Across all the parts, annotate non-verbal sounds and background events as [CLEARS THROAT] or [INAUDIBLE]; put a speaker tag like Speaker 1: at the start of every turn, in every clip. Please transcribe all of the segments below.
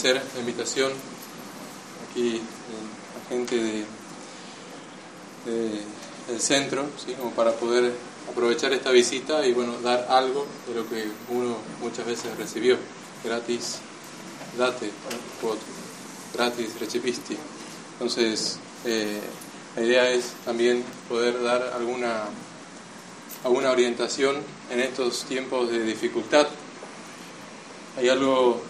Speaker 1: agradecer la invitación aquí eh, a gente de, del centro, como para poder aprovechar esta visita y bueno, dar algo de lo que uno muchas veces recibió, gratis, date, gratis, recipisti. Entonces, eh, la idea es también poder dar alguna, alguna orientación en estos tiempos de dificultad. Hay algo,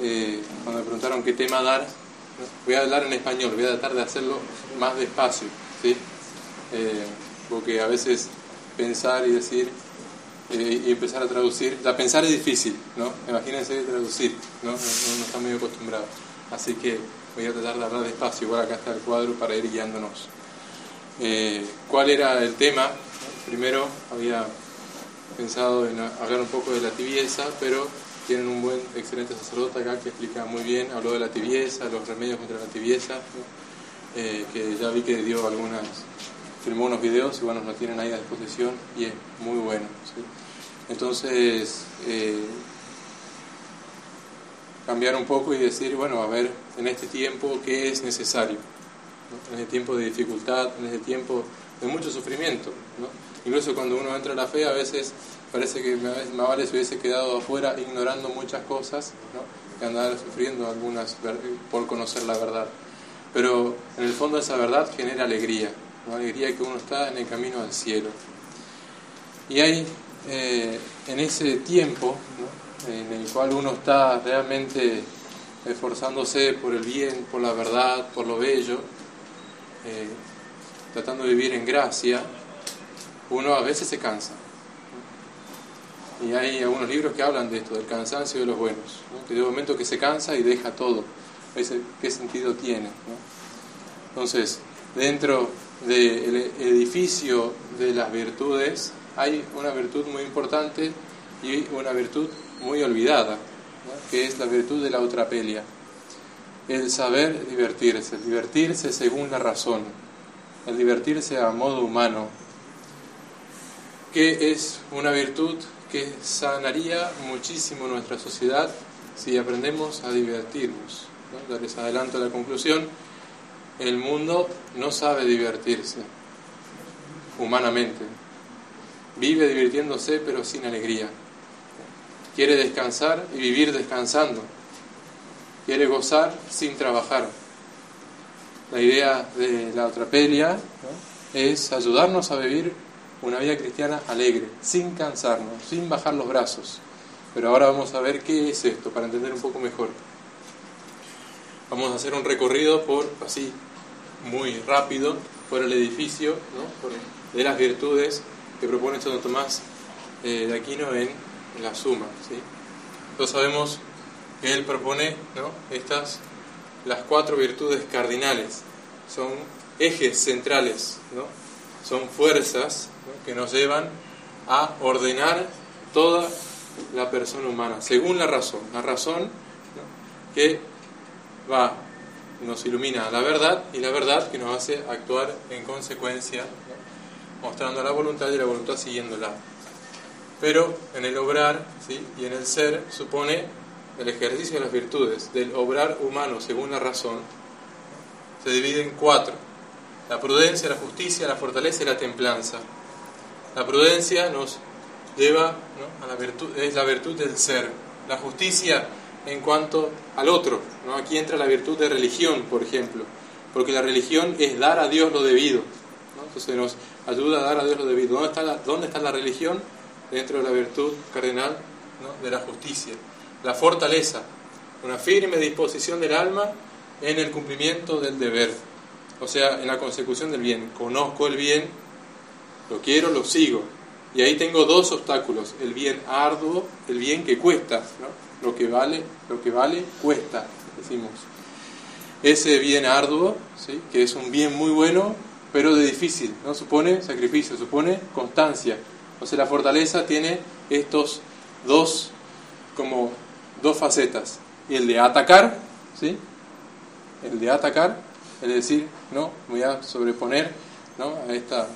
Speaker 1: eh, cuando me preguntaron qué tema dar, voy a hablar en español, voy a tratar de hacerlo más despacio, ¿sí? Eh, porque a veces pensar y decir eh, y empezar a traducir, la pensar es difícil, ¿no? Imagínense traducir, ¿no? No, no, está muy acostumbrado. Así que voy a tratar de hablar despacio, igual acá está el cuadro para ir guiándonos. Eh, ¿Cuál era el tema? Primero había pensado en hablar un poco de la tibieza, pero tienen un buen, excelente sacerdote acá que explica muy bien, habló de la tibieza, los remedios contra la tibieza, eh, que ya vi que dio algunas, filmó unos videos y bueno, lo tienen ahí a disposición y es muy bueno. Entonces, eh, cambiar un poco y decir, bueno, a ver, en este tiempo, ¿qué es necesario? En este tiempo de dificultad, en este tiempo de mucho sufrimiento. Incluso cuando uno entra a la fe, a veces parece que vale se hubiese quedado afuera ignorando muchas cosas, ¿no? que andar sufriendo algunas por conocer la verdad. Pero en el fondo esa verdad genera alegría, ¿no? alegría que uno está en el camino al cielo. Y hay eh, en ese tiempo en el cual uno está realmente esforzándose por el bien, por la verdad, por lo bello, eh, tratando de vivir en gracia, uno a veces se cansa. Y hay algunos libros que hablan de esto, del cansancio de los buenos, que de momento que se cansa y deja todo. ¿Qué sentido tiene? Entonces, dentro del edificio de las virtudes hay una virtud muy importante y una virtud muy olvidada, que es la virtud de la utrapelia. El saber divertirse, el divertirse según la razón, el divertirse a modo humano, que es una virtud que sanaría muchísimo nuestra sociedad si aprendemos a divertirnos. ¿no? les adelanto la conclusión, el mundo no sabe divertirse humanamente, vive divirtiéndose pero sin alegría, quiere descansar y vivir descansando, quiere gozar sin trabajar. La idea de la otrapelia es ayudarnos a vivir una vida cristiana alegre, sin cansarnos, sin bajar los brazos. Pero ahora vamos a ver qué es esto, para entender un poco mejor. Vamos a hacer un recorrido por, así, muy rápido, por el edificio de las virtudes que propone Santo Tomás eh, de Aquino en, la Suma. ¿sí? Todos sabemos que él propone estas, las cuatro virtudes cardinales, son ejes centrales, ¿no? son fuerzas que nos llevan a ordenar toda la persona humana, según la razón. La razón que va, nos ilumina la verdad y la verdad que nos hace actuar en consecuencia, mostrando la voluntad y la voluntad siguiéndola. Pero en el obrar ¿sí? y en el ser supone el ejercicio de las virtudes, del obrar humano según la razón, se divide en cuatro. La prudencia, la justicia, la fortaleza y la templanza. La prudencia nos lleva a la virtud, es la virtud del ser. La justicia en cuanto al otro. ¿no? Aquí entra la virtud de religión, por ejemplo, porque la religión es dar a Dios lo debido. Entonces nos ayuda a dar a Dios lo debido. ¿Dónde está la, dónde está la religión? Dentro de la virtud cardenal de la justicia. La fortaleza, una firme disposición del alma en el cumplimiento del deber, o sea, en la consecución del bien. Conozco el bien, lo quiero, lo sigo. Y ahí tengo dos obstáculos, el bien arduo, el bien que cuesta, lo que vale, lo que vale cuesta, decimos. Ese bien arduo, ¿sí? que es un bien muy bueno, pero de difícil, ¿no? supone sacrificio, supone constancia. O sea, la fortaleza tiene estos dos, como dos facetas. El de atacar, ¿sí? El de atacar, es decir, no, voy a sobreponer ¿no? a esta,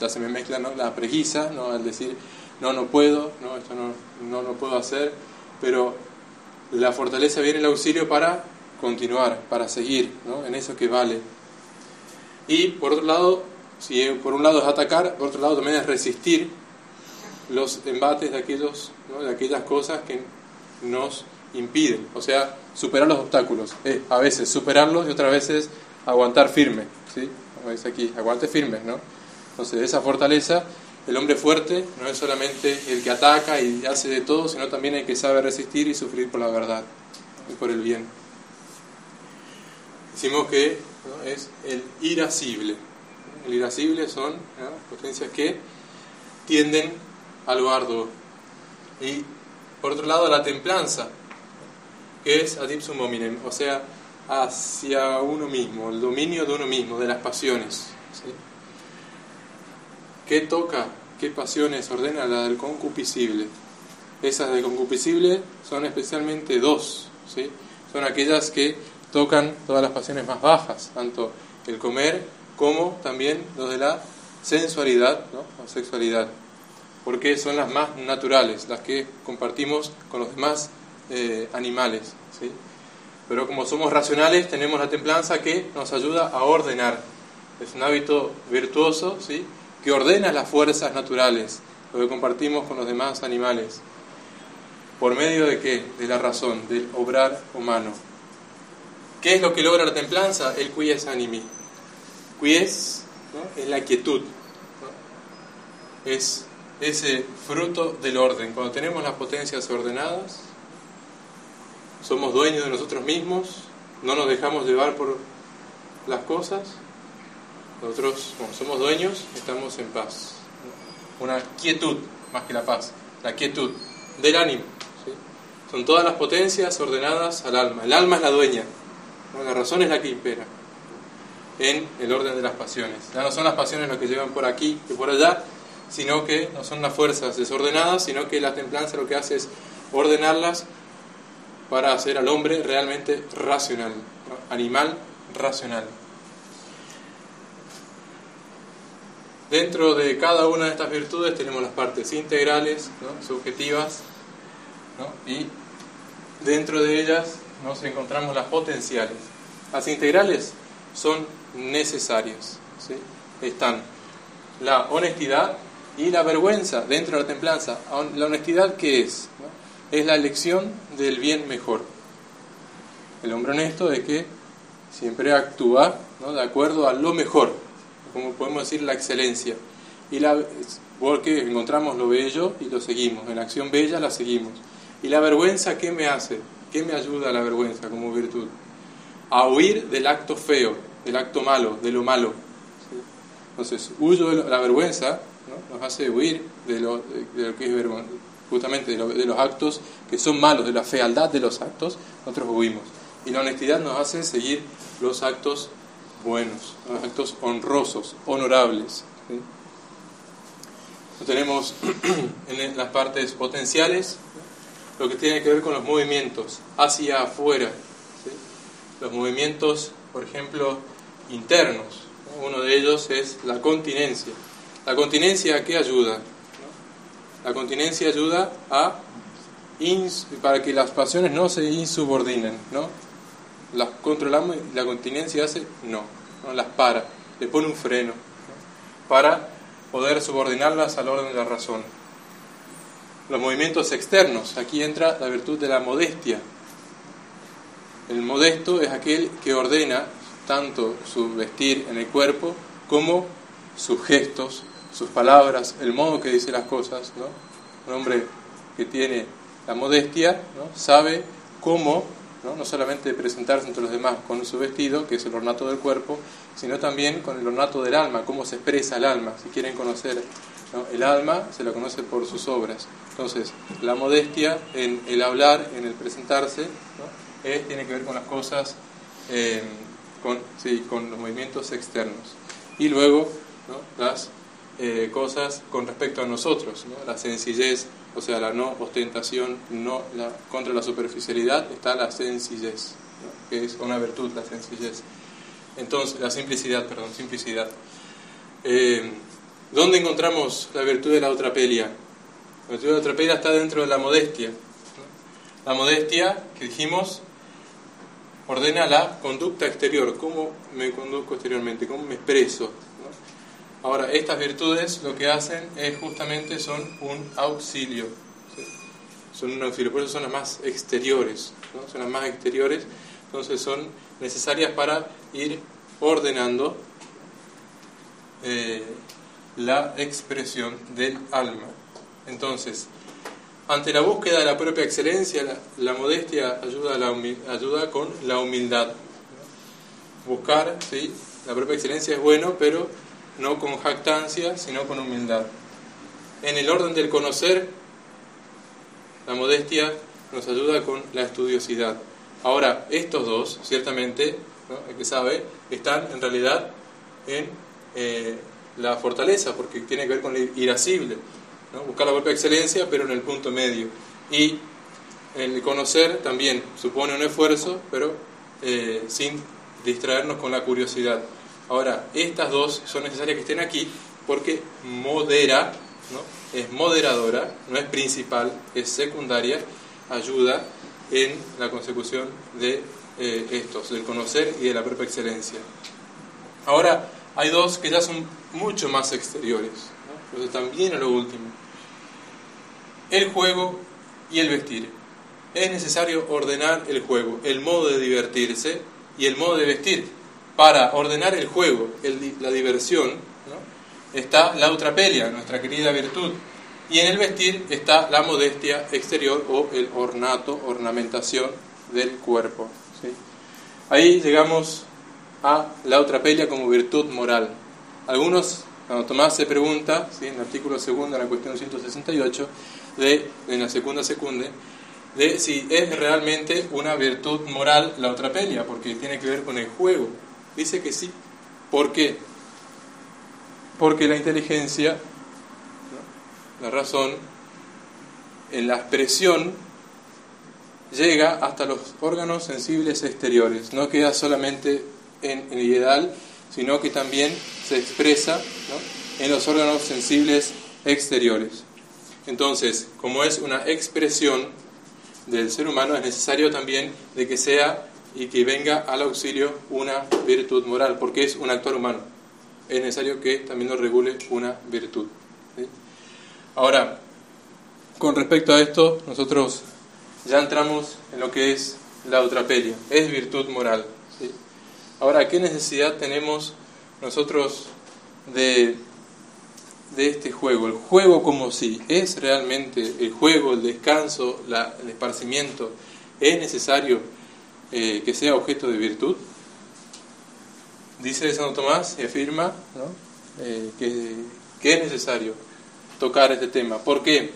Speaker 1: ya se me mezcla ¿no? la preguisa, ¿no? al decir, no, no puedo, no, esto no, no lo puedo hacer, pero la fortaleza viene el auxilio para continuar, para seguir en eso que vale. Y por otro lado, si por un lado es atacar, por otro lado también es resistir los embates de, aquellos, de aquellas cosas que nos impiden, o sea, superar los obstáculos. a veces superarlos y otras veces aguantar firme, ¿sí? Como dice aquí, aguante firme, ¿no? Entonces, esa fortaleza, el hombre fuerte no es solamente el que ataca y hace de todo, sino también el que sabe resistir y sufrir por la verdad y por el bien. Decimos que es el irascible. El irascible son potencias que tienden a lo arduo. Y por otro lado, la templanza, que es adipsum hominem, o sea, hacia uno mismo, el dominio de uno mismo, de las pasiones. ¿Qué toca? ¿Qué pasiones ordena la del concupiscible? Esas del concupiscible son especialmente dos, ¿sí? son aquellas que tocan todas las pasiones más bajas, tanto el comer como también los de la sensualidad ¿no? o sexualidad, porque son las más naturales, las que compartimos con los demás eh, animales. ¿sí? Pero como somos racionales, tenemos la templanza que nos ayuda a ordenar. Es un hábito virtuoso, ¿sí? Que ordena las fuerzas naturales, lo que compartimos con los demás animales. ¿Por medio de qué? De la razón, del obrar humano. ¿Qué es lo que logra la templanza? El quies animi. Quies es la quietud. Es ese fruto del orden. Cuando tenemos las potencias ordenadas, somos dueños de nosotros mismos, no nos dejamos llevar por las cosas, nosotros, como somos dueños, estamos en paz. Una quietud, más que la paz, la quietud del ánimo. Son todas las potencias ordenadas al alma. El alma es la dueña, la razón es la que impera en el orden de las pasiones. Ya no son las pasiones las que llevan por aquí y por allá, sino que no son las fuerzas desordenadas, sino que la templanza lo que hace es ordenarlas para hacer al hombre realmente racional, animal racional. Dentro de cada una de estas virtudes tenemos las partes integrales, subjetivas, y dentro de ellas nos encontramos las potenciales. Las integrales son necesarias. Están la honestidad y la vergüenza dentro de la templanza. ¿La honestidad qué es? es la elección del bien mejor. El hombre honesto es que siempre actúa de acuerdo a lo mejor, como podemos decir la excelencia. Y la, porque encontramos lo bello y lo seguimos, en acción bella la seguimos. ¿Y la vergüenza qué me hace? ¿Qué me ayuda la vergüenza como virtud? A huir del acto feo, del acto malo, de lo malo. Entonces, huyo de la vergüenza, ¿no? nos hace huir de lo, de lo que es vergüenza justamente de, los actos que son malos, de la fealdad de los actos, nosotros huimos. Y la honestidad nos hace seguir los actos buenos, actos honrosos, honorables. Tenemos [CLEARS THROAT] en las partes potenciales lo que tiene que ver con los movimientos hacia afuera. Los movimientos, por ejemplo, internos. Uno de ellos es la continencia. ¿La continencia a qué ayuda? La continencia ayuda a para que las pasiones no se insubordinen, ¿no? Las controlamos y la continencia hace no, no las para, le pone un freno para poder subordinarlas al orden de la razón. Los movimientos externos, aquí entra la virtud de la modestia. El modesto es aquel que ordena tanto su vestir en el cuerpo como sus gestos, sus palabras, el modo que dice las cosas. ¿no? Un hombre que tiene la modestia ¿no? sabe cómo, ¿no? no solamente presentarse entre los demás con su vestido, que es el ornato del cuerpo, sino también con el ornato del alma, cómo se expresa el alma. Si quieren conocer el alma, se la conoce por sus obras. Entonces, la modestia en el hablar, en el presentarse, tiene que ver con las cosas, eh, con, sí, con los movimientos externos. Y luego, las eh, cosas con respecto a nosotros, la sencillez, o sea, la no ostentación, no la, contra la superficialidad está la sencillez, que es una virtud la sencillez. Entonces, la simplicidad, perdón, simplicidad. Eh, ¿Dónde encontramos la virtud de la otrapelia? La virtud de la otrapelia está dentro de la modestia. La modestia, que dijimos, ordena la conducta exterior, cómo me conduzco exteriormente, cómo me expreso. Ahora, estas virtudes lo que hacen es justamente son un auxilio, son un auxilio, por eso son las más exteriores, son las más exteriores, entonces son necesarias para ir ordenando eh, la expresión del alma. Entonces, ante la búsqueda de la propia excelencia, la, modestia ayuda, ayuda con la humildad. Buscar, ¿sí? la propia excelencia es bueno, pero no con jactancia, sino con humildad. En el orden del conocer, la modestia nos ayuda con la estudiosidad. Ahora, estos dos, ciertamente, el que sabe, están en realidad en eh, la fortaleza, porque tiene que ver con el irascible buscar la propia excelencia, pero en el punto medio. Y el conocer también supone un esfuerzo, pero eh, sin distraernos con la curiosidad. Ahora, estas dos son necesarias que estén aquí porque modera, ¿no? es moderadora, no es principal, es secundaria, ayuda en la consecución de eh, estos, del conocer y de la propia excelencia. Ahora, hay dos que ya son mucho más exteriores, pero también a lo último el juego y el vestir. Es necesario ordenar el juego, el modo de divertirse y el modo de vestir. Para ordenar el juego, la diversión, está la utrapelia, nuestra querida virtud. Y en el vestir está la modestia exterior o el ornato, ornamentación del cuerpo. Ahí llegamos a la utrapelia como virtud moral. Algunos, Tomás se pregunta, ¿sí? en el artículo segundo, en la cuestión 168, de, en la segunda secunde, de si es realmente una virtud moral la otra pelea, porque tiene que ver con el juego. Dice que sí. ¿Por qué? Porque la inteligencia, la razón, en la expresión llega hasta los órganos sensibles exteriores, no queda solamente en el ideal, sino que también se expresa en los órganos sensibles exteriores. Entonces, como es una expresión del ser humano, es necesario también de que sea y que venga al auxilio una virtud moral, porque es un actor humano. Es necesario que también nos regule una virtud. Ahora, con respecto a esto, nosotros ya entramos en lo que es la utrapelia, es virtud moral. Ahora, ¿qué necesidad tenemos nosotros de de este juego, el juego como si es realmente el juego, el descanso, el esparcimiento, es necesario eh, que sea objeto de virtud. Dice Santo Tomás y afirma eh, que, que, es necesario tocar este tema. ¿Por qué?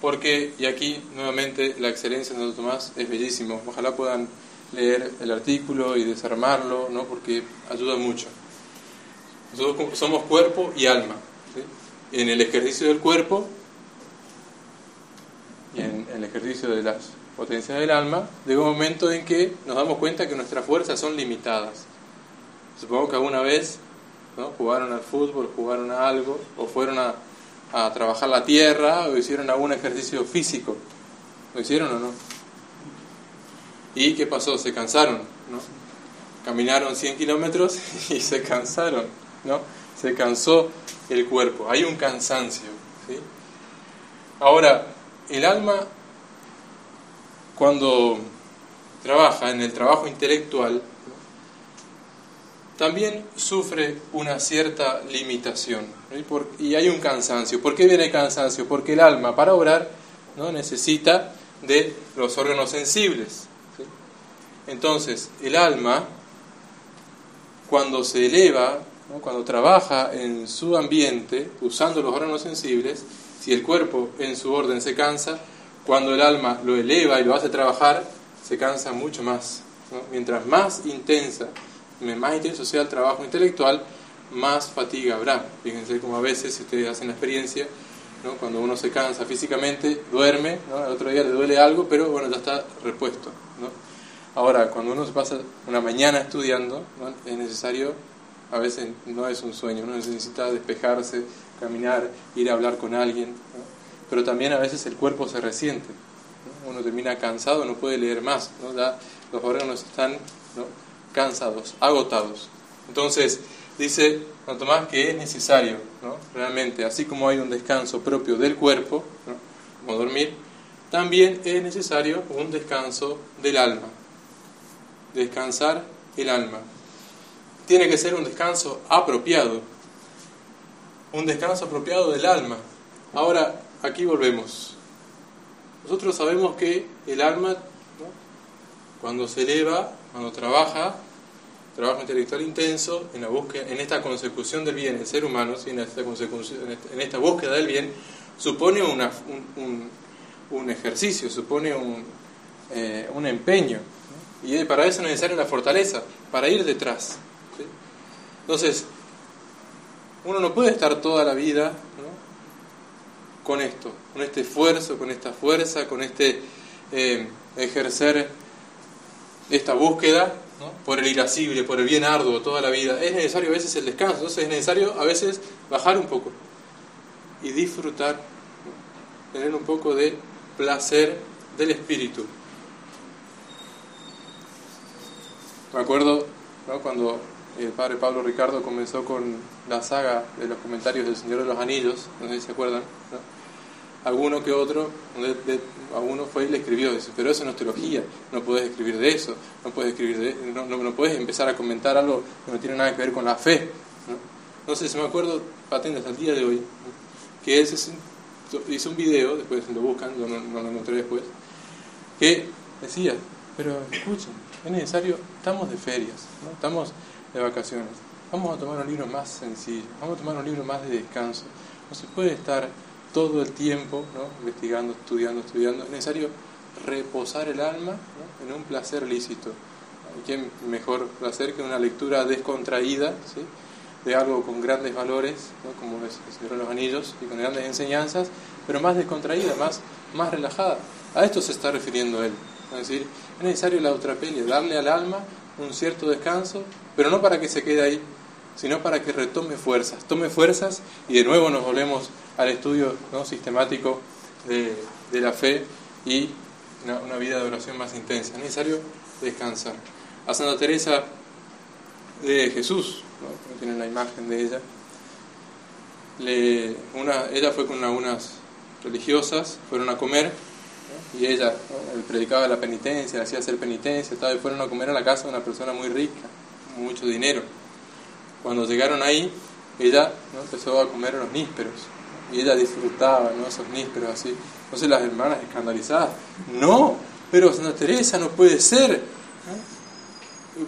Speaker 1: Porque, y aquí nuevamente la excelencia de Santo Tomás es bellísimo, ojalá puedan leer el artículo y desarmarlo, ¿no? porque ayuda mucho. Nosotros somos cuerpo y alma en el ejercicio del cuerpo y en, el ejercicio de las potencias del alma, llega un momento en que nos damos cuenta que nuestras fuerzas son limitadas. Supongo que alguna vez ¿no? jugaron al fútbol, jugaron a algo, o fueron a, a trabajar la tierra, o hicieron algún ejercicio físico. ¿Lo hicieron o no? ¿Y qué pasó? Se cansaron, ¿no? Caminaron 100 kilómetros [LAUGHS] y se cansaron, ¿no? Se cansó el cuerpo, hay un cansancio. Ahora, el alma, cuando trabaja en el trabajo intelectual, también sufre una cierta limitación y, hay un cansancio. ¿Por qué viene el cansancio? Porque el alma para orar ¿no? necesita de los órganos sensibles. Entonces, el alma, cuando se eleva cuando trabaja en su ambiente, usando los órganos sensibles, si el cuerpo en su orden se cansa, cuando el alma lo eleva y lo hace trabajar, se cansa mucho más. Mientras más intensa, más intenso sea el trabajo intelectual, más fatiga habrá. Fíjense como a veces, si ustedes hacen la experiencia, cuando uno se cansa físicamente, duerme, el otro día le duele algo, pero bueno, ya está repuesto. Ahora, cuando uno se pasa una mañana estudiando, es necesario a veces no es un sueño, uno necesita despejarse, caminar, ir a hablar con alguien, pero también a veces el cuerpo se resiente. uno termina cansado, no puede leer más, ¿no? Ya los órganos están cansados, agotados. Entonces, dice San Tomás que es necesario, realmente, así como hay un descanso propio del cuerpo, como dormir, también es necesario un descanso del alma. Descansar el alma. Tiene que ser un descanso apropiado. Un descanso apropiado del alma. Ahora, aquí volvemos. Nosotros sabemos que el alma, cuando se eleva, cuando trabaja, trabajo intelectual intenso en, la búsqueda, en esta consecución del bien, el ser humano, en, esta en esta búsqueda del bien, supone un, ejercicio, supone un, eh, empeño. Y para eso es necesaria la fortaleza, para ir detrás. Entonces, uno no puede estar toda la vida con esto, con este esfuerzo, con esta fuerza, con este eh, ejercer esta búsqueda por el irascible, por el bien arduo toda la vida. Es necesario a veces el descanso, entonces es necesario a veces bajar un poco y disfrutar, tener un poco de placer del espíritu. Me acuerdo cuando el padre Pablo Ricardo comenzó con la saga de los comentarios del Señor de los Anillos, no sé si se acuerdan, alguno que otro, alguno fue y le escribió, dice, pero eso no es teología, no puedes escribir de eso, no puedes escribir de, no, no, puedes empezar a comentar algo que no tiene nada que ver con la fe. No, si me acuerdo patente hasta el día de hoy, que él hizo un video, después lo buscan, no, no lo encontré después, que decía, pero escuchen, es necesario, estamos de ferias, ¿no? estamos de vacaciones, vamos a tomar un libro más sencillo, vamos a tomar un libro más de descanso, no se puede estar todo el tiempo, ¿no? investigando, estudiando, estudiando. Es necesario reposar el alma en un placer lícito. ¿Qué mejor placer que una lectura descontraída de algo con grandes valores, como es el Señor de los Anillos, y con grandes enseñanzas, pero más descontraída, más, más relajada? A esto se está refiriendo él. Es decir, es necesario la utrapelia, darle al alma un cierto descanso, pero no para que se quede ahí, sino para que retome fuerzas, tome fuerzas y de nuevo nos volvemos al estudio ¿no? sistemático de, la fe y una, vida de oración más intensa. Es necesario descansar. A Santa Teresa de Jesús, ¿no? tienen la imagen de ella, le, una, ella fue con unas religiosas, fueron a comer y ella predicaba la penitencia, le hacía hacer penitencia, y fueron a comer a la casa de una persona muy rica, mucho dinero. Cuando llegaron ahí, ella ¿no? empezó a comer los nísperos y ella disfrutaba ¿no? esos nísperos así. Entonces las hermanas escandalizadas, no, pero Santa Teresa no puede ser.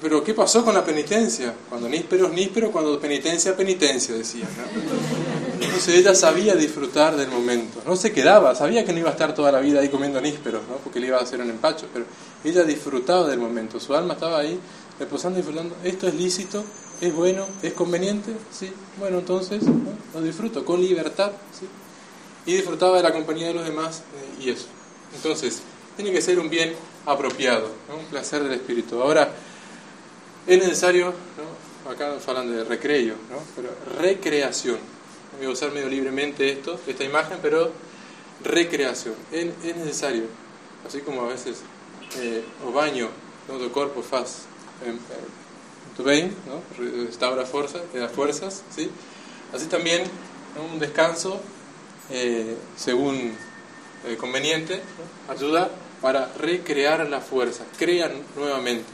Speaker 1: Pero ¿qué pasó con la penitencia? Cuando nísperos, níspero, cuando penitencia, penitencia, decía. Entonces ella sabía disfrutar del momento, no se quedaba, sabía que no iba a estar toda la vida ahí comiendo nísperos, ¿no? porque le iba a hacer un empacho, pero ella disfrutaba del momento, su alma estaba ahí reposando, disfrutando. Esto es lícito, es bueno, es conveniente, ¿sí? Bueno, entonces lo disfruto con libertad, ¿sí? Y disfrutaba de la compañía de los demás eh, y eso. Entonces, tiene que ser un bien apropiado, un placer del espíritu. Ahora, es necesario, ¿no? acá nos hablan de recreo, ¿no? pero recreación. Voy a usar medio libremente esto, esta imagen, pero recreación. Es, es necesario, así como a veces eh, o baño, ¿no? de cuerpo faz, tu bien, ¿no? restaura fuerza, te da fuerzas, ¿sí? Así también un descanso, eh, según conveniente, ayuda para recrear la fuerza, crean nuevamente.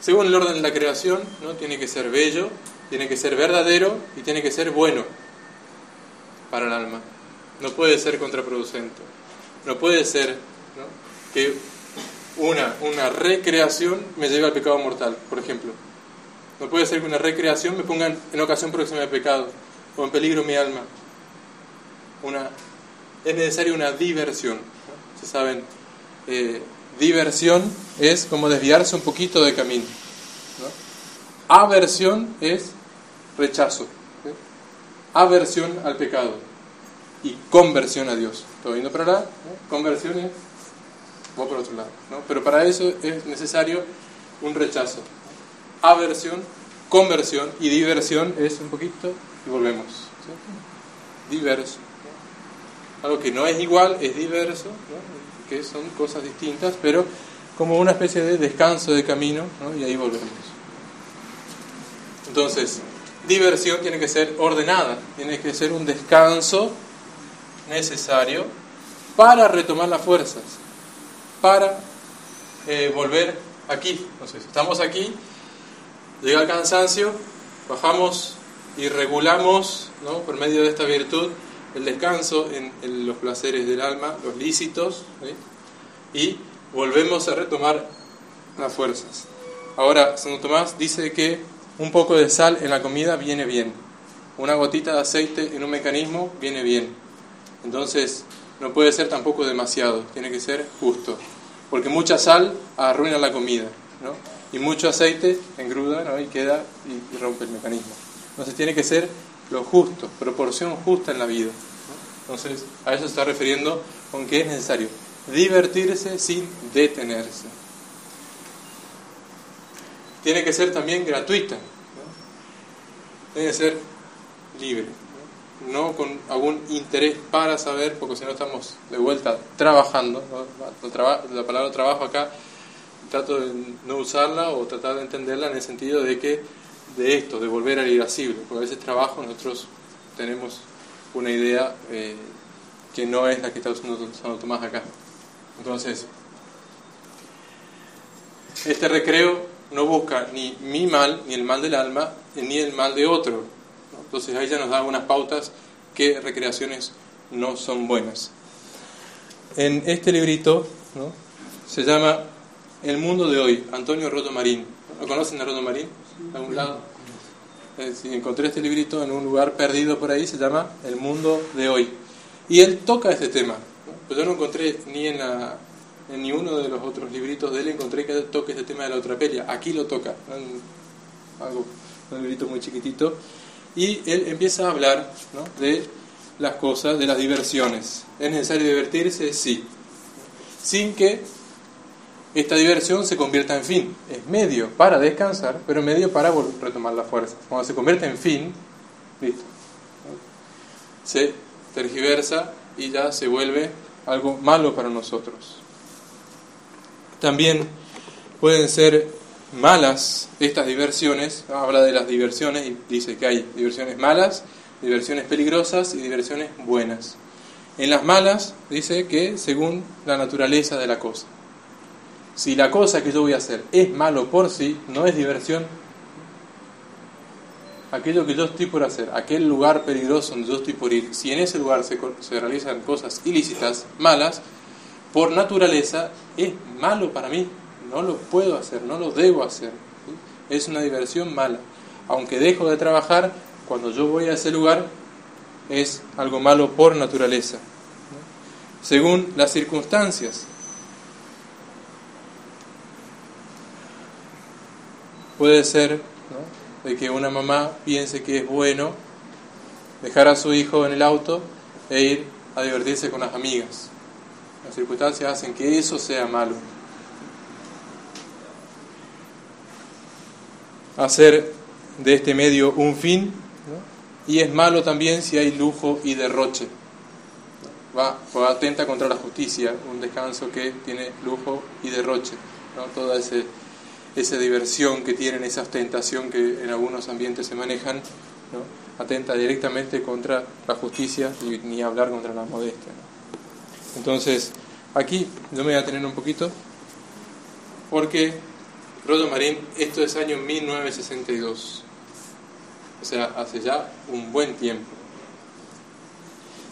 Speaker 1: Según el orden de la creación, ¿no? tiene que ser bello, tiene que ser verdadero y tiene que ser bueno para el alma. No puede ser contraproducente. No puede ser que una, una recreación me lleve al pecado mortal, por ejemplo. No puede ser que una recreación me ponga en ocasión próxima de pecado o en peligro mi alma. Una, es necesaria una diversión. ¿no? saben, eh, diversión es como desviarse un poquito de camino. Aversión es rechazo. Aversión al pecado y conversión a Dios. ¿Estoy viendo para allá? Conversión es voy por otro lado. Pero para eso es necesario un rechazo. Aversión, conversión y diversión es un poquito y volvemos. Diverso. Algo que no es igual es diverso, que son cosas distintas, pero como una especie de descanso de camino, y ahí volvemos. Entonces, diversión tiene que ser ordenada, tiene que ser un descanso necesario para retomar las fuerzas, para eh, volver aquí. Entonces, estamos aquí, llega el cansancio, bajamos y regulamos ¿no? por medio de esta virtud el descanso en, los placeres del alma, los lícitos, y volvemos a retomar las fuerzas. Ahora, Santo Tomás dice que un poco de sal en la comida viene bien, una gotita de aceite en un mecanismo viene bien. Entonces, no puede ser tampoco demasiado, tiene que ser justo, porque mucha sal arruina la comida, ¿no? Y mucho aceite engruda ¿no? y queda y rompe el mecanismo. Entonces tiene que ser lo justo, proporción justa en la vida. Entonces, a eso se está refiriendo con que es necesario divertirse sin detenerse. Tiene que ser también gratuita, tiene que ser libre, ¿no? con algún interés para saber, porque si no estamos de vuelta trabajando. La palabra trabajo acá trato de no usarla o tratar de entenderla en el sentido de que de esto, de volver al irascible, porque a veces trabajo nosotros tenemos una idea eh, que no es la que está usando Santo Tomás acá. Entonces, este recreo no busca ni mi mal, ni el mal del alma, ni el mal de otro. Entonces ahí ya nos da algunas pautas que recreaciones no son buenas. En este librito se llama El mundo de hoy, Antonio Roto Marín. ¿Lo conocen a Roto Marín? ¿A algún lado? si encontré este librito en un lugar perdido por ahí, se llama El mundo de hoy. Y él toca este tema. Pero yo no encontré ni en, la, en ni uno de los otros libritos de él, encontré que él toque este tema de la otrapelia. Aquí lo toca, algo, un librito muy chiquitito. Y él empieza a hablar de las cosas, de las diversiones. ¿Es necesario divertirse? Sí. Sin que esta diversión se convierta en fin. Es medio para descansar, pero medio para retomar la fuerza. Cuando se convierte en fin, listo. Se tergiversa y ya se vuelve algo malo para nosotros. También pueden ser malas estas diversiones. Habla de las diversiones y dice que hay diversiones malas, diversiones peligrosas y diversiones buenas. En las malas dice que según la naturaleza de la cosa. Si la cosa que yo voy a hacer es malo por sí, no es diversión. Aquello que yo estoy por hacer, aquel lugar peligroso donde yo estoy por ir, si en ese lugar se, se realizan cosas ilícitas, malas, por naturaleza es malo para mí. No lo puedo hacer, no lo debo hacer. Es una diversión mala. Aunque dejo de trabajar, cuando yo voy a ese lugar, es algo malo por naturaleza. Según las circunstancias, Puede ser de que una mamá piense que es bueno dejar a su hijo en el auto e ir a divertirse con las amigas. Las circunstancias hacen que eso sea malo. Hacer de este medio un fin y es malo también si hay lujo y derroche. Va, atenta contra la justicia, un descanso que tiene lujo y derroche. ¿no? Todo ese esa diversión que tienen, esa ostentación que en algunos ambientes se manejan, ¿no? atenta directamente contra la justicia y ni hablar contra la modestia. Entonces, aquí yo me voy a tener un poquito, porque Rodo Marín, esto es año 1962, o sea, hace ya un buen tiempo.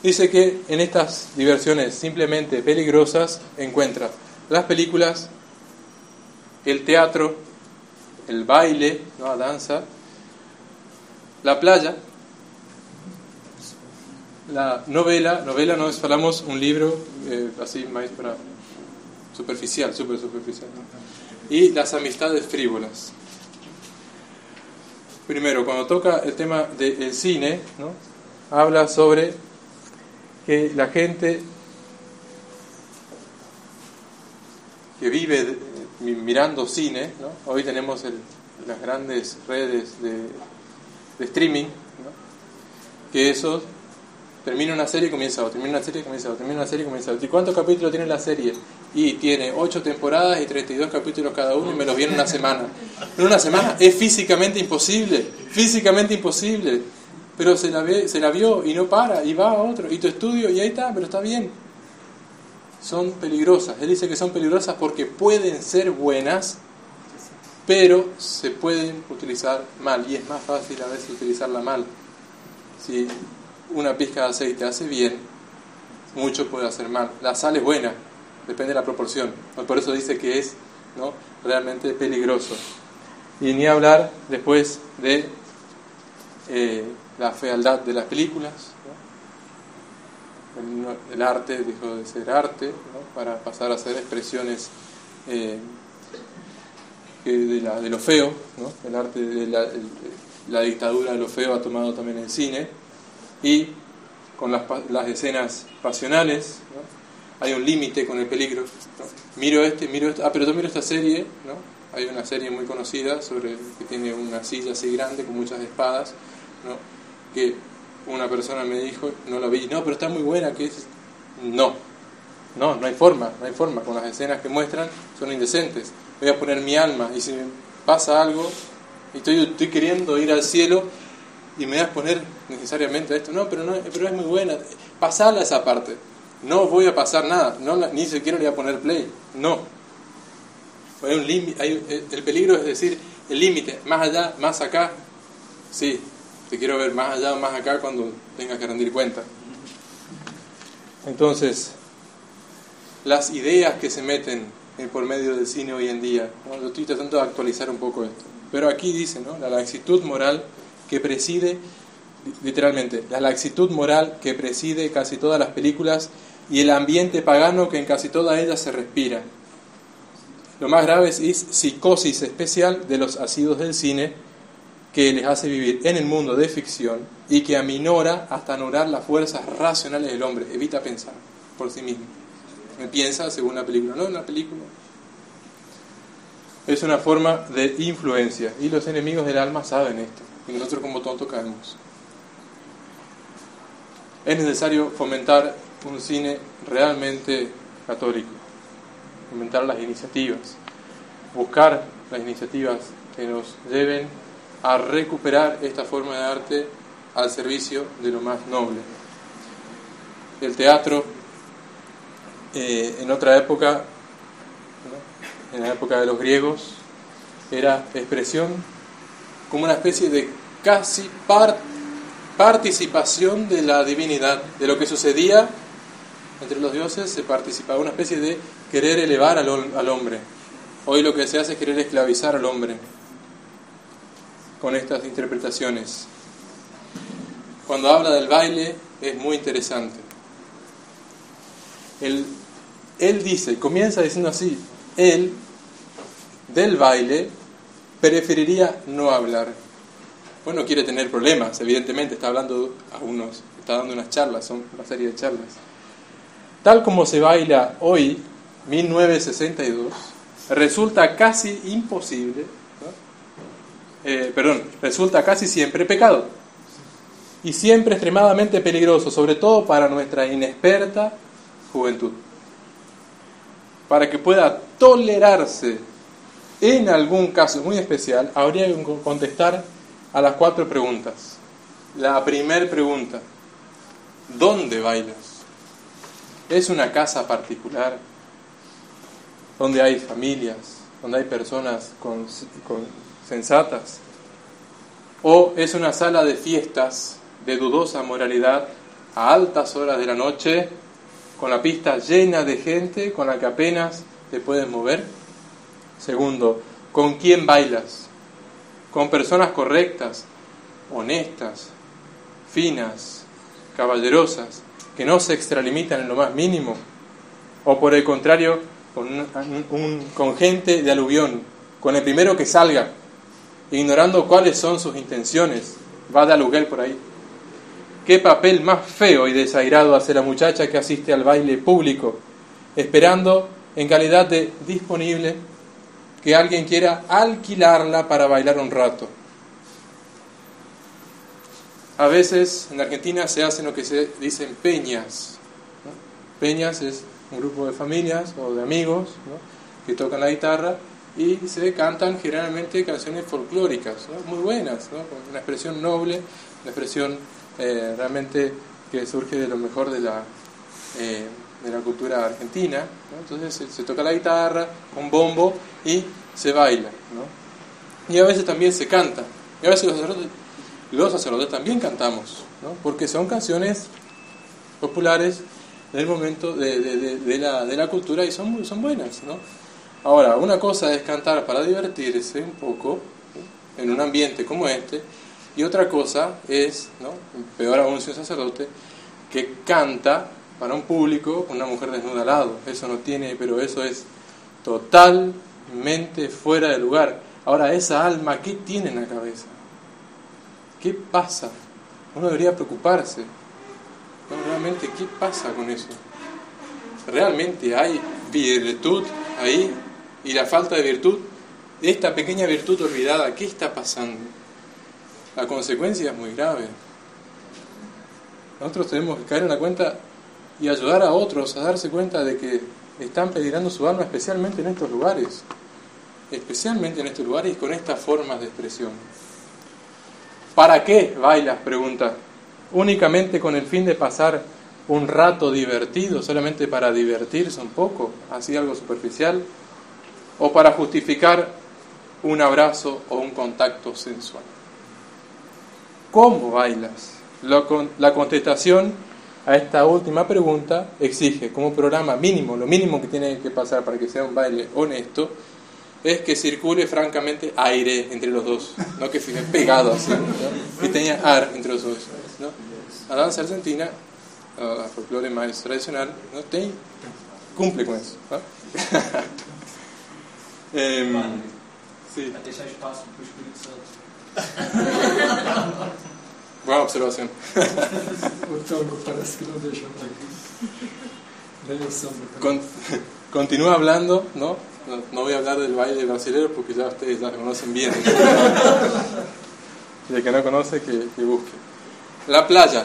Speaker 1: Dice que en estas diversiones simplemente peligrosas encuentra las películas el teatro, el baile, ¿no? la danza, la playa, la novela, novela no es, hablamos un libro eh, así más para superficial, super superficial, y las amistades frívolas. Primero, cuando toca el tema del cine, ¿no? habla sobre que la gente que vive mirando cine, hoy tenemos las grandes redes de, streaming, que eso Termina una serie y comienza otra, termina una serie y comienza otra, termina una serie y comienza otra. ¿Y cuántos capítulos tiene la serie? Y tiene 8 temporadas y 32 capítulos cada uno y me los viene en una semana. En una semana es físicamente imposible, físicamente imposible. Pero se la, ve, se la vio y no para y va a otro. Y tu estudio y ahí está, pero está bien. Son peligrosas. Él dice que son peligrosas porque pueden ser buenas, pero se pueden utilizar mal. Y es más fácil a veces utilizarla mal. Si una pizca de aceite hace bien, mucho puede hacer mal. La sal es buena, depende de la proporción. Por eso dice que es ¿no? realmente peligroso. Y ni hablar después de eh, la fealdad de las películas. El, arte dejó de ser arte para pasar a ser expresiones eh, de, lo feo. El arte de la, dictadura de lo feo ha tomado también el cine. Y con las, las escenas pasionales, hay un límite con el peligro. Miro este, miro esto. Ah, pero yo miro esta serie. Hay una serie muy conocida sobre que tiene una silla así grande con muchas espadas, que una persona me dijo, no la vi, no, pero está muy buena, que es... No, no, no hay forma, no hay forma. Con las escenas que muestran son indecentes. Voy a poner mi alma y si me pasa algo y estoy, estoy queriendo ir al cielo y me vas a poner necesariamente a esto, no, pero, no, pero es muy buena. Pasarla esa parte. No voy a pasar nada, no, ni siquiera le voy a poner play, no. Hay un hay, el peligro es decir, el límite, más allá, más acá, sí, te quiero ver más allá, más acá cuando tengas que rendir cuenta. Entonces, las ideas que se meten por medio del cine hoy en día, yo estoy tratando de actualizar un poco esto, pero aquí dice, ¿no? la laxitud moral que preside, literalmente, la laxitud moral que preside casi todas las películas y el ambiente pagano que en casi todas ellas se respira. Lo más grave es psicosis especial de los asidos del cine, que les hace vivir en el mundo de ficción y que aminora hasta anular las fuerzas racionales del hombre. Evita pensar por sí mismo. Piensa según la película, no en la película. Es una forma de influencia y los enemigos del alma saben esto y nosotros como tontos caemos. Es necesario fomentar un cine realmente católico, fomentar las iniciativas, buscar las iniciativas que nos lleven a recuperar esta forma de arte al servicio de lo más noble. El teatro, eh, en otra época, en la época de los griegos, era expresión como una especie de casi participación de la divinidad, de lo que sucedía entre los dioses, se participaba, una especie de querer elevar al hombre. Hoy lo que se hace es querer esclavizar al hombre con estas interpretaciones. Cuando habla del baile es muy interesante. Él, él dice, comienza diciendo así, él del baile preferiría no hablar. Bueno, quiere tener problemas, evidentemente, está hablando a unos, está dando unas charlas, son una serie de charlas. Tal como se baila hoy, 1962, resulta casi imposible eh, perdón, resulta casi siempre pecado y siempre extremadamente peligroso, sobre todo para nuestra inexperta juventud. Para que pueda tolerarse en algún caso muy especial, habría que contestar a las cuatro preguntas. La primera pregunta, ¿dónde bailas? ¿Es una casa particular donde hay familias, donde hay personas con, con sensatas, o es una sala de fiestas de dudosa moralidad a altas horas de la noche, con la pista llena de gente con la que apenas te puedes mover. Segundo, ¿con quién bailas? ¿Con personas correctas, honestas, finas, caballerosas, que no se extralimitan en lo más mínimo? ¿O por el contrario, con, con gente de aluvión, con el primero que salga, ignorando cuáles son sus intenciones. Va de aluguel por ahí. Qué papel más feo y desairado hace la muchacha que asiste al baile público, esperando en calidad de disponible que alguien quiera alquilarla para bailar un rato. a veces en Argentina se hacen lo que se dicen peñas. Peñas es un grupo de familias o de amigos que tocan la guitarra y se cantan generalmente canciones folclóricas, muy buenas, una expresión noble, una expresión eh, realmente que surge de lo mejor de la, eh, de la cultura argentina. Entonces se, toca la guitarra, un bombo y se baila. Y a veces también se canta. Y a veces los sacerdotes, los sacerdotes también cantamos, porque son canciones populares del momento de, de, de, la, de la cultura y son, son buenas. ¿no? Ahora, una cosa es cantar para divertirse un poco en un ambiente como este, y otra cosa es, ¿no? peor aún si un sacerdote, que canta para un público una mujer desnuda al lado. Eso no tiene, pero eso es totalmente fuera de lugar. Ahora, esa alma, ¿qué tiene en la cabeza? ¿Qué pasa? Uno debería preocuparse. Realmente, ¿qué pasa con eso? ¿Realmente hay virtud ahí? Y la falta de virtud, de esta pequeña virtud olvidada, ¿qué está pasando? La consecuencia es muy grave. Nosotros tenemos que caer en la cuenta y ayudar a otros a darse cuenta de que están peligrando su alma especialmente en estos lugares. Especialmente en estos lugares y con estas formas de expresión. ¿Para qué bailas? Pregunta. ¿Únicamente con el fin de pasar un rato divertido, solamente para divertirse un poco, así algo superficial? ¿O para justificar un abrazo o un contacto sensual? ¿Cómo bailas? La contestación a esta última pregunta exige como programa mínimo, lo mínimo que tiene que pasar para que sea un baile honesto, es que circule francamente aire entre los dos, no que fijen pegado así, que tenga ar entre los dos. ¿no? La danza argentina, la folclore más tradicional, ¿no? cumple con eso. ¿no? [LAUGHS] eh, sí. Buena observación. Con, continúa hablando, ¿no? ¿no? voy a hablar del baile brasileño porque ya ustedes lo conocen bien. [LAUGHS] y el que no conoce, que, que busque. La playa.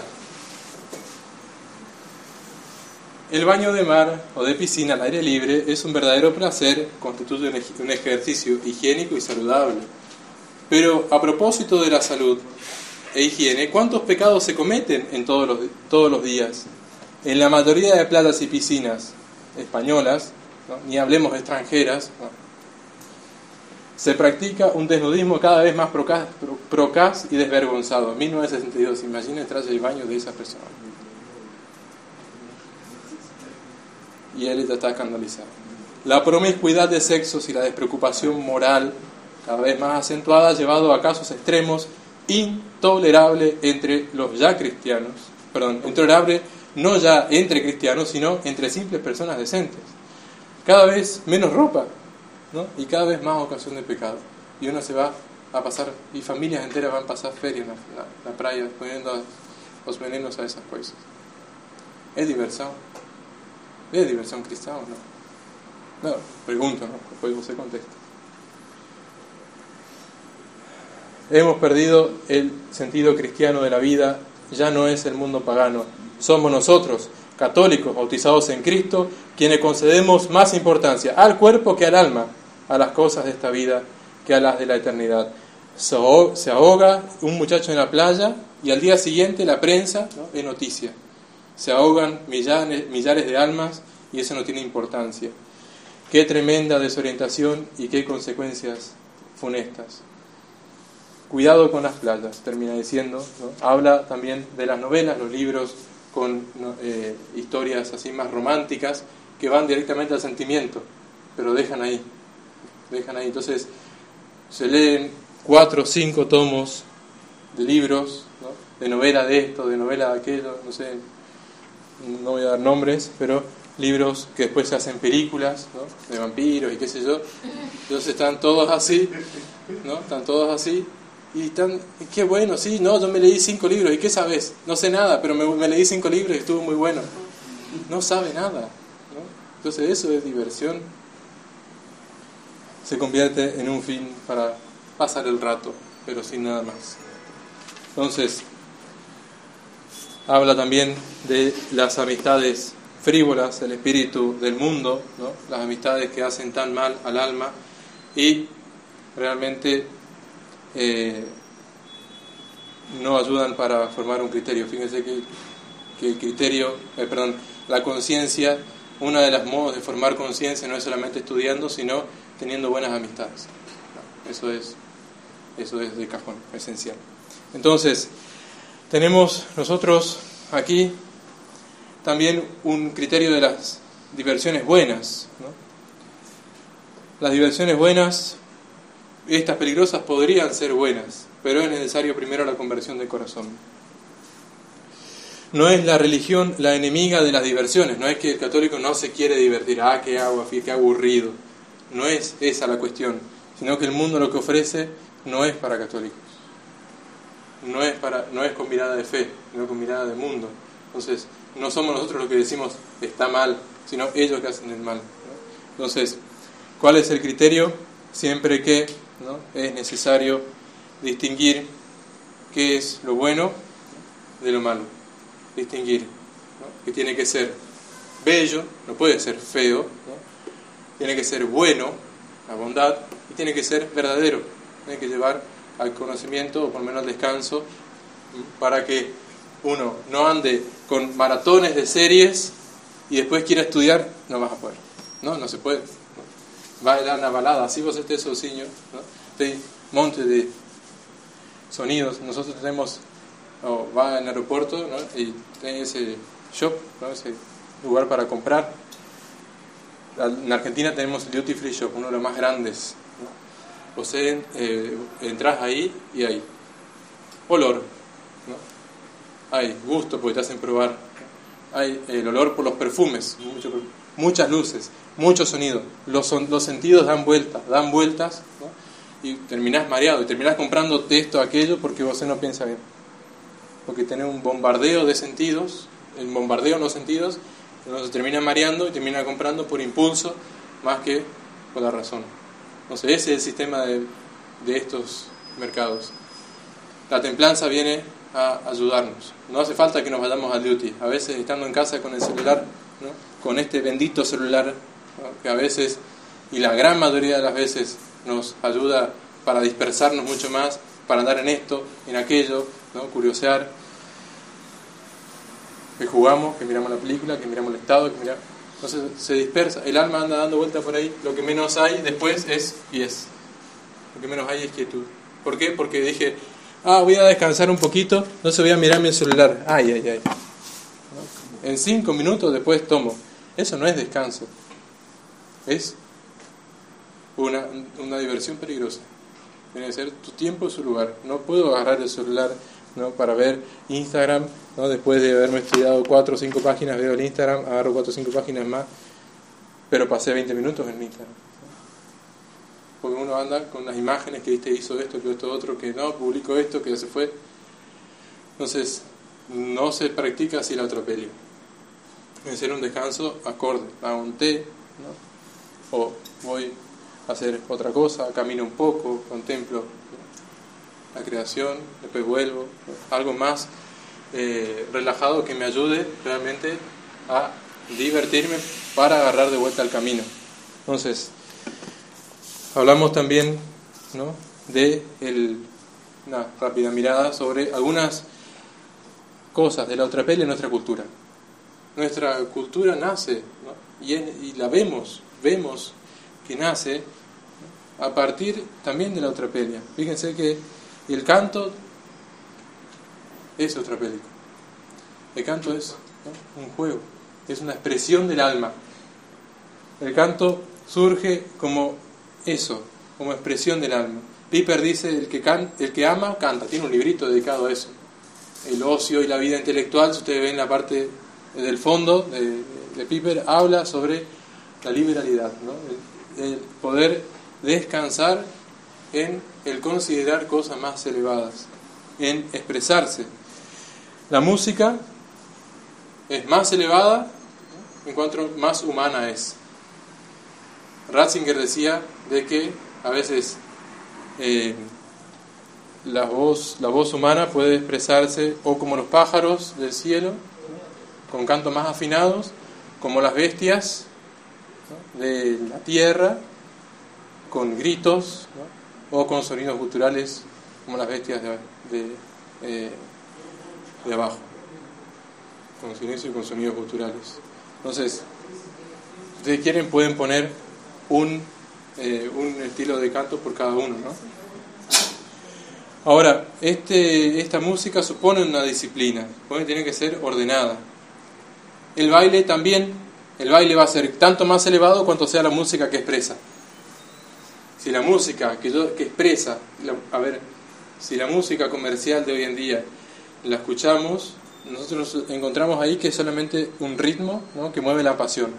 Speaker 1: El baño de mar o de piscina al aire libre es un verdadero placer, constituye un ejercicio higiénico y saludable. Pero a propósito de la salud, e higiene, ¿cuántos pecados se cometen en todos los, todos los días? En la mayoría de playas y piscinas españolas, ni hablemos de extranjeras, se practica un desnudismo cada vez más procaz, y desvergonzado. 1962, imaginen tras el baño de esa persona. Y él ya está escandalizado. La promiscuidad de sexos y la despreocupación moral cada vez más acentuada ha llevado a casos extremos intolerable entre los ya cristianos, perdón, intolerable no ya entre cristianos, sino entre simples personas decentes. Cada vez menos ropa, ¿no? Y cada vez más ocasión de pecado. Y uno se va a pasar, y familias enteras van a pasar feria en la, playa, poniendo los venenos a esas cosas. ¿Es diversión? ¿Es diversión cristiana o no? No, pregunto, ¿no? Después se contesta. Hemos perdido el sentido cristiano de la vida, ya no es el mundo pagano. Somos nosotros, católicos, bautizados en Cristo, quienes concedemos más importancia al cuerpo que al alma, a las cosas de esta vida que a las de la eternidad. Se ahoga un muchacho en la playa y al día siguiente la prensa es noticia. Se ahogan millares, millares de almas y eso no tiene importancia. Qué tremenda desorientación y qué consecuencias funestas. Cuidado con las playas, termina diciendo. Habla también de las novelas, los libros con eh, historias así más románticas que van directamente al sentimiento, pero dejan ahí. Dejan ahí. Entonces, se leen cuatro o cinco tomos de libros, de novela de esto, de novela de aquello, no sé, no voy a dar nombres, pero libros que después se hacen películas, de vampiros y qué sé yo. Entonces están todos así, ¿no? Están todos así y tan, qué bueno, sí, no, yo me leí cinco libros, ¿y qué sabes? No sé nada, pero me, leí cinco libros y estuvo muy bueno. No sabe nada. ¿no? Entonces eso es diversión. Se convierte en un fin para pasar el rato, pero sin nada más. Entonces, habla también de las amistades frívolas, el espíritu del mundo, ¿no? las amistades que hacen tan mal al alma y realmente eh, no ayudan para formar un criterio. Fíjense que, que el criterio, eh, perdón, la conciencia, una de las modos de formar conciencia no es solamente estudiando, sino teniendo buenas amistades. Eso es, eso es de cajón, esencial. Entonces, tenemos nosotros aquí también un criterio de las diversiones buenas. Las diversiones buenas, estas peligrosas podrían ser buenas, pero es necesario primero la conversión del corazón. No es la religión la enemiga de las diversiones, no es que el católico no se quiere divertir, ah, qué agua, qué aburrido. No es esa la cuestión, sino que el mundo lo que ofrece no es para católicos. No es, para, no es con mirada de fe, sino con mirada de mundo. Entonces, no somos nosotros los que decimos está mal, sino ellos que hacen el mal. Entonces, ¿cuál es el criterio? Siempre que ¿no? es necesario distinguir qué es lo bueno de lo malo. Distinguir. Que tiene que ser bello, no puede ser feo, tiene que ser bueno, la bondad, y tiene que ser verdadero. Tiene que llevar al conocimiento o por menos descanso para que uno no ande con maratones de series y después quiera estudiar, no vas a poder. No, no se puede. Va a dar una balada, así vos estés sozinho, ¿no? de monte de sonidos. Nosotros tenemos, o va al aeropuerto y tiene ese shop, ¿no? ese lugar para comprar. En Argentina tenemos Duty Free Shop, uno de los más grandes. Sea, eh, entras ahí y hay olor, hay gusto porque te hacen probar, hay el olor por los perfumes, muchas luces, mucho sonido. Los, los sentidos dan vueltas, dan vueltas y terminás mareado y terminás comprando esto, aquello porque vos no piensa bien. Porque tenés un bombardeo de sentidos, el bombardeo en los sentidos, entonces termina mareando y termina comprando por impulso más que por la razón. Entonces ese es el sistema de, de estos mercados. La templanza viene a ayudarnos. No hace falta que nos vayamos al duty. A veces estando en casa con el celular, con este bendito celular, que a veces, y la gran mayoría de las veces, nos ayuda para dispersarnos mucho más, para andar en esto, en aquello, ¿no? curiosear. Que jugamos, que miramos la película, que miramos el estado, que miramos... Entonces se dispersa, el alma anda dando vueltas por ahí, lo que menos hay después es pies. Lo que menos hay es quietud. ¿Por qué? Porque dije, ah, voy a descansar un poquito, no se voy a mirar mi celular. Ay, ay, ay. En cinco minutos después tomo. Eso no es descanso. Es una, una diversión peligrosa. Tiene que ser tu tiempo su lugar. No puedo agarrar el celular ¿no? para ver Instagram. ¿no? Después de haberme estudiado cuatro o cinco páginas, veo el Instagram, agarro cuatro o cinco páginas más, pero pasé 20 minutos en Instagram. Porque uno anda con las imágenes que viste hizo esto, que esto otro, que no, publicó esto, que ya se fue. Entonces, no se practica así la atropello. Debe ser un descanso acorde. Hago un té, ¿no? o voy hacer otra cosa, camino un poco, contemplo la creación, después vuelvo, algo más eh, relajado que me ayude realmente a divertirme para agarrar de vuelta al camino. Entonces, hablamos también ¿no? de el, una rápida mirada sobre algunas cosas de la otra peli en nuestra cultura. Nuestra cultura nace y, y la vemos, vemos que nace a partir también de la otrapelia. Fíjense que el canto es otrapélico. El canto es un juego, es una expresión del alma. El canto surge como eso, como expresión del alma. Piper dice, el que, el que ama, canta. Tiene un librito dedicado a eso. El ocio y la vida intelectual, si ustedes ven la parte del fondo de, de Piper, habla sobre la liberalidad, ¿no? el poder descansar en el considerar cosas más elevadas, en expresarse. La música es más elevada en cuanto más humana es. Ratzinger decía de que a veces eh, la voz, la voz humana puede expresarse o como los pájaros del cielo, con cantos más afinados, como las bestias de la tierra, con gritos, o con sonidos guturales, como las bestias de, de, eh, de abajo, con silencio y con sonidos guturales. Entonces, si ustedes quieren, pueden poner un, eh, un estilo de canto por cada uno, ¿no? Ahora, este, esta música supone una disciplina, porque tiene que ser ordenada. El baile también, el baile va a ser tanto más elevado cuanto sea la música que expresa. Si la música que, que expresa, a ver, si la música comercial de hoy en día la escuchamos, nosotros nos encontramos ahí que es solamente un ritmo ¿no? que mueve la pasión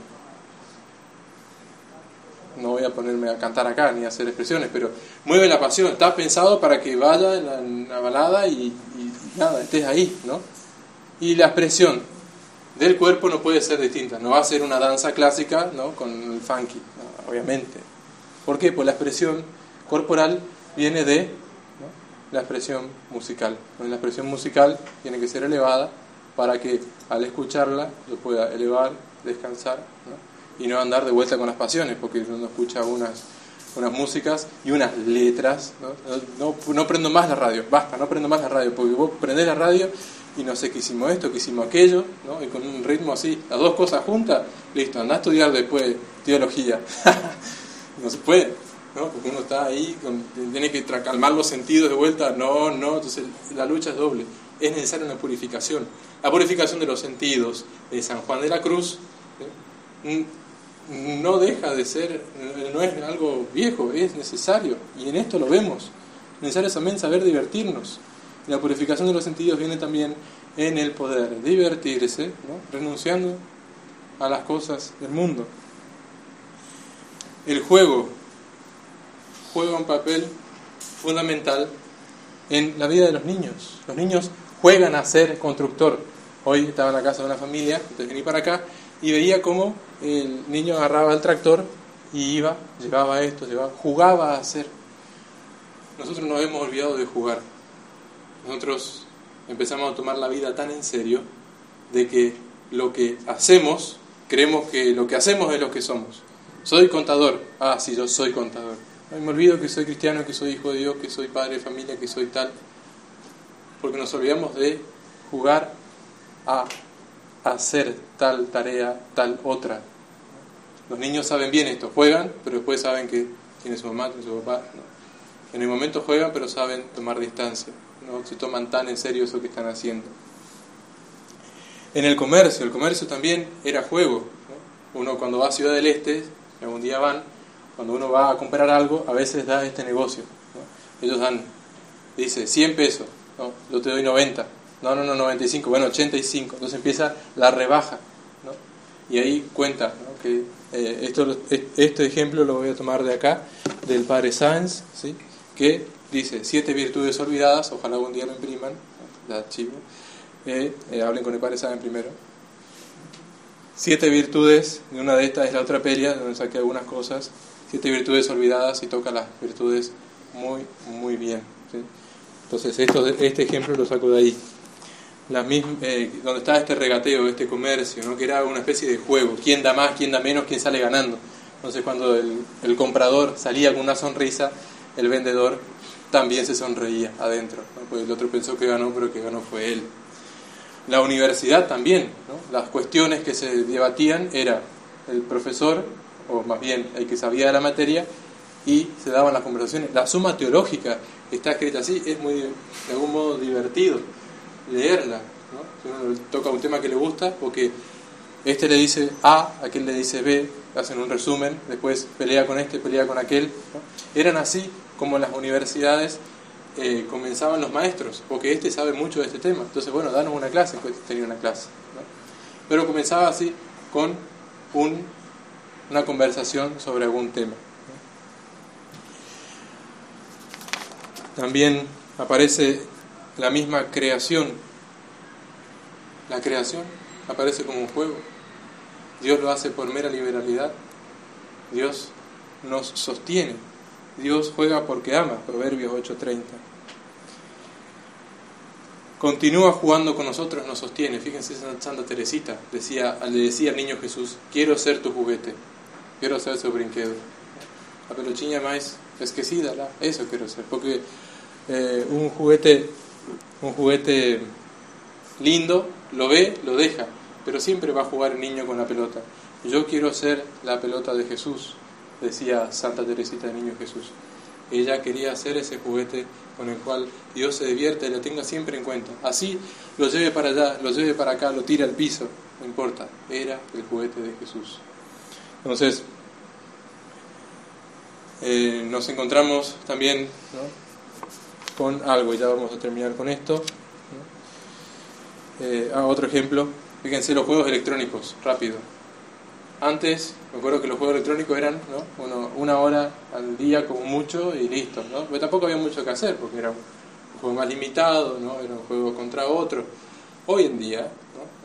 Speaker 1: no voy a ponerme a cantar acá ni a hacer expresiones, pero mueve la pasión, está pensado para que vaya en la, balada y, nada, estés ahí, ¿no? Y la expresión del cuerpo no puede ser distinta, no va a ser una danza clásica, ¿no? Con el funky, obviamente. ¿Por qué? Pues la expresión corporal viene de la expresión musical. La expresión musical tiene que ser elevada para que al escucharla lo pueda elevar, descansar, y no andar de vuelta con las pasiones, porque uno escucha unas, unas músicas y unas letras. ¿no? No, prendo más la radio, basta, no prendo más la radio, porque vos prendés la radio y no sé qué hicimos esto, qué hicimos aquello, y con un ritmo así, las dos cosas juntas, listo, anda a estudiar después teología. [LAUGHS] no se puede, ¿no? porque uno está ahí, tiene que calmar los sentidos de vuelta, no, no, entonces la lucha es doble. Es necesaria una purificación. La purificación de los sentidos de San Juan de la Cruz no deja de ser, no es algo viejo, es necesario. Y en esto lo vemos. Necesario también saber divertirnos. La purificación de los sentidos viene también en el poder divertirse, renunciando a las cosas del mundo. El juego juega un papel fundamental en la vida de los niños. Los niños juegan a ser constructor. Hoy estaba en la casa de una familia, entonces vení para acá, y veía cómo el niño agarraba el tractor y iba, llevaba esto, llevaba, jugaba a hacer. Nosotros nos hemos olvidado de jugar. Nosotros empezamos a tomar la vida tan en serio de que lo que hacemos, creemos que lo que hacemos es lo que somos. Soy contador. Ah, sí, yo soy contador. me olvido que soy cristiano, que soy hijo de Dios, que soy padre de familia, que soy tal. Porque nos olvidamos de jugar a hacer tal tarea, tal otra. Los niños saben bien esto, juegan, pero después saben que tiene su mamá, tiene su papá. En el momento juegan, pero saben tomar distancia, no se toman tan en serio eso que están haciendo. En el comercio, el comercio también era juego. Uno cuando va a Ciudad del Este, algún día van, cuando uno va a comprar algo, a veces da este negocio. Ellos dan, dice, 100 pesos, yo te doy 90 no, no, no, 95, bueno, 85. Entonces empieza la rebaja. ¿no? Y ahí cuenta que eh, esto, este ejemplo lo voy a tomar de acá, del padre Sáenz, ¿sí? que dice siete virtudes olvidadas, ojalá algún día lo impriman, la archivo, eh, eh, hablen con el padre Sáenz primero. Siete virtudes, y una de estas es la otra pelea, donde saqué algunas cosas, siete virtudes olvidadas y toca las virtudes muy, muy bien. Entonces esto, este ejemplo lo saco de ahí la eh, donde estaba este regateo, este comercio, ¿no? que era una especie de juego, quién da más, quién da menos, quién sale ganando. Entonces cuando el, comprador salía con una sonrisa, el vendedor también se sonreía adentro, pues el otro pensó que ganó, pero que ganó fue él. La universidad también, las cuestiones que se debatían era el profesor, o más bien el que sabía de la materia, y se daban las conversaciones. La suma teológica está escrita así, es muy, de algún modo divertido leerla. ¿no? Si uno toca un tema que le gusta, porque este le dice A, aquel le dice B, hacen un resumen, después pelea con este, pelea con aquel. Eran así como las universidades eh, comenzaban los maestros, porque este sabe mucho de este tema. Entonces, bueno, danos una clase, pues tenía una clase. Pero comenzaba así con un, una conversación sobre algún tema. También aparece la misma creación. La creación aparece como un juego. Dios lo hace por mera liberalidad. Dios nos sostiene. Dios juega porque ama. Proverbios 8:30. continúa jugando con nosotros, nos sostiene. Fíjense, Santa Teresita decía, le decía al niño Jesús, quiero ser tu juguete, quiero ser su brinquedo. La peluchinha más esquecida, eso quiero ser, porque eh, un juguete, un juguete lindo, lo ve, lo deja, pero siempre va a jugar el niño con la pelota. Yo quiero ser la pelota de Jesús, decía Santa Teresita de Niño Jesús. Ella quería ser ese juguete con el cual Dios se divierte y lo tenga siempre en cuenta. Así lo lleve para allá, lo lleve para acá, lo tire al piso, no importa, era el juguete de Jesús. Entonces, eh, nos encontramos también con algo, y ya vamos a terminar con esto. Eh, ah, otro ejemplo, fíjense los juegos electrónicos, rápido. Antes, me acuerdo que los juegos electrónicos eran una hora al día como mucho y listo, ¿no? Pero tampoco había mucho que hacer porque era un juego más limitado, ¿no? Era un juego contra otro. Hoy en día,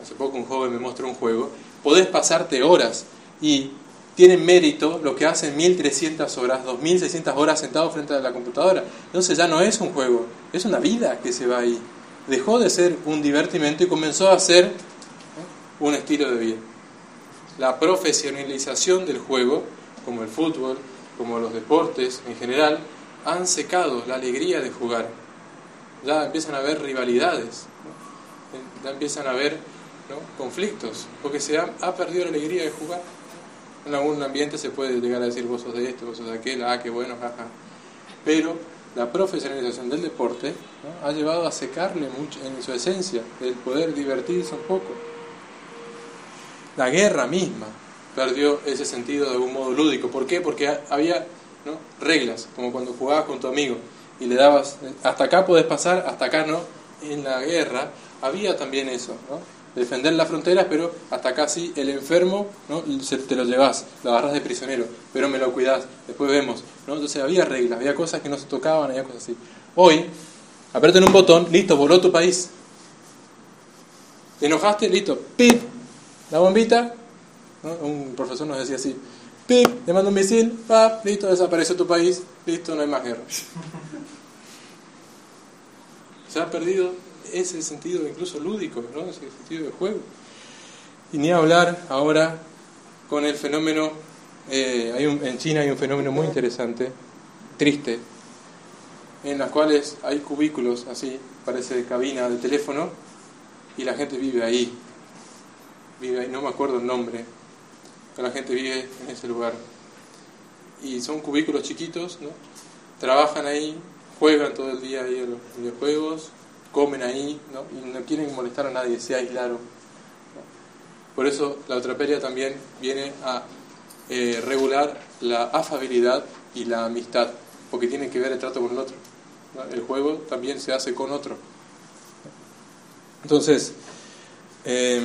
Speaker 1: hace poco un joven me mostró un juego, podés pasarte horas y tiene mérito lo que hacen 1300 horas, 2600 horas sentado frente a la computadora. Entonces ya no es un juego, es una vida que se va ahí. Dejó de ser un divertimento y comenzó a ser un estilo de vida la profesionalización del juego, como el fútbol, como los deportes en general, han secado la alegría de jugar. Ya empiezan a haber rivalidades, ya empiezan a haber conflictos, porque se ha, perdido la alegría de jugar. En algún ambiente se puede llegar a decir vos sos de esto, vos sos de aquel, ah, qué bueno, jaja. Pero la profesionalización del deporte ha llevado a secarle mucho en su esencia, el poder divertirse un poco. La guerra misma perdió ese sentido de algún modo lúdico. ¿Por qué? Porque había reglas, como cuando jugabas con tu amigo y le dabas, hasta acá puedes pasar, hasta acá no. En la guerra había también eso, ¿no? defender las fronteras, pero hasta acá sí, el enfermo ¿no? te lo llevas, lo agarras de prisionero, pero me lo cuidas, después vemos. ¿no? Entonces había reglas, había cosas que no se tocaban, había cosas así. Hoy, apretan un botón, listo, voló tu país. ¿Te enojaste? Listo, ¡pip! La bombita, un profesor nos decía así, ¡pip! Le mando un misil, ¡pap! Listo, desapareció tu país, listo, no hay más guerra. Se ha perdido ese sentido incluso lúdico, ¿no? ese sentido de juego. Y ni hablar ahora con el fenómeno, eh, hay en China hay un fenómeno muy interesante, triste, en las cuales hay cubículos así, parece cabina de teléfono, y la gente vive ahí, vive ahí, no me acuerdo el nombre, pero la gente vive en ese lugar. Y son cubículos chiquitos, ¿no? Trabajan ahí, juegan todo el día ahí a los videojuegos, comen ahí, ¿no? Y no quieren molestar a nadie, se aislaron. Por eso la otraperia también viene a eh, regular la afabilidad y la amistad, porque tiene que ver el trato con el otro. El juego también se hace con otro. Entonces, eh,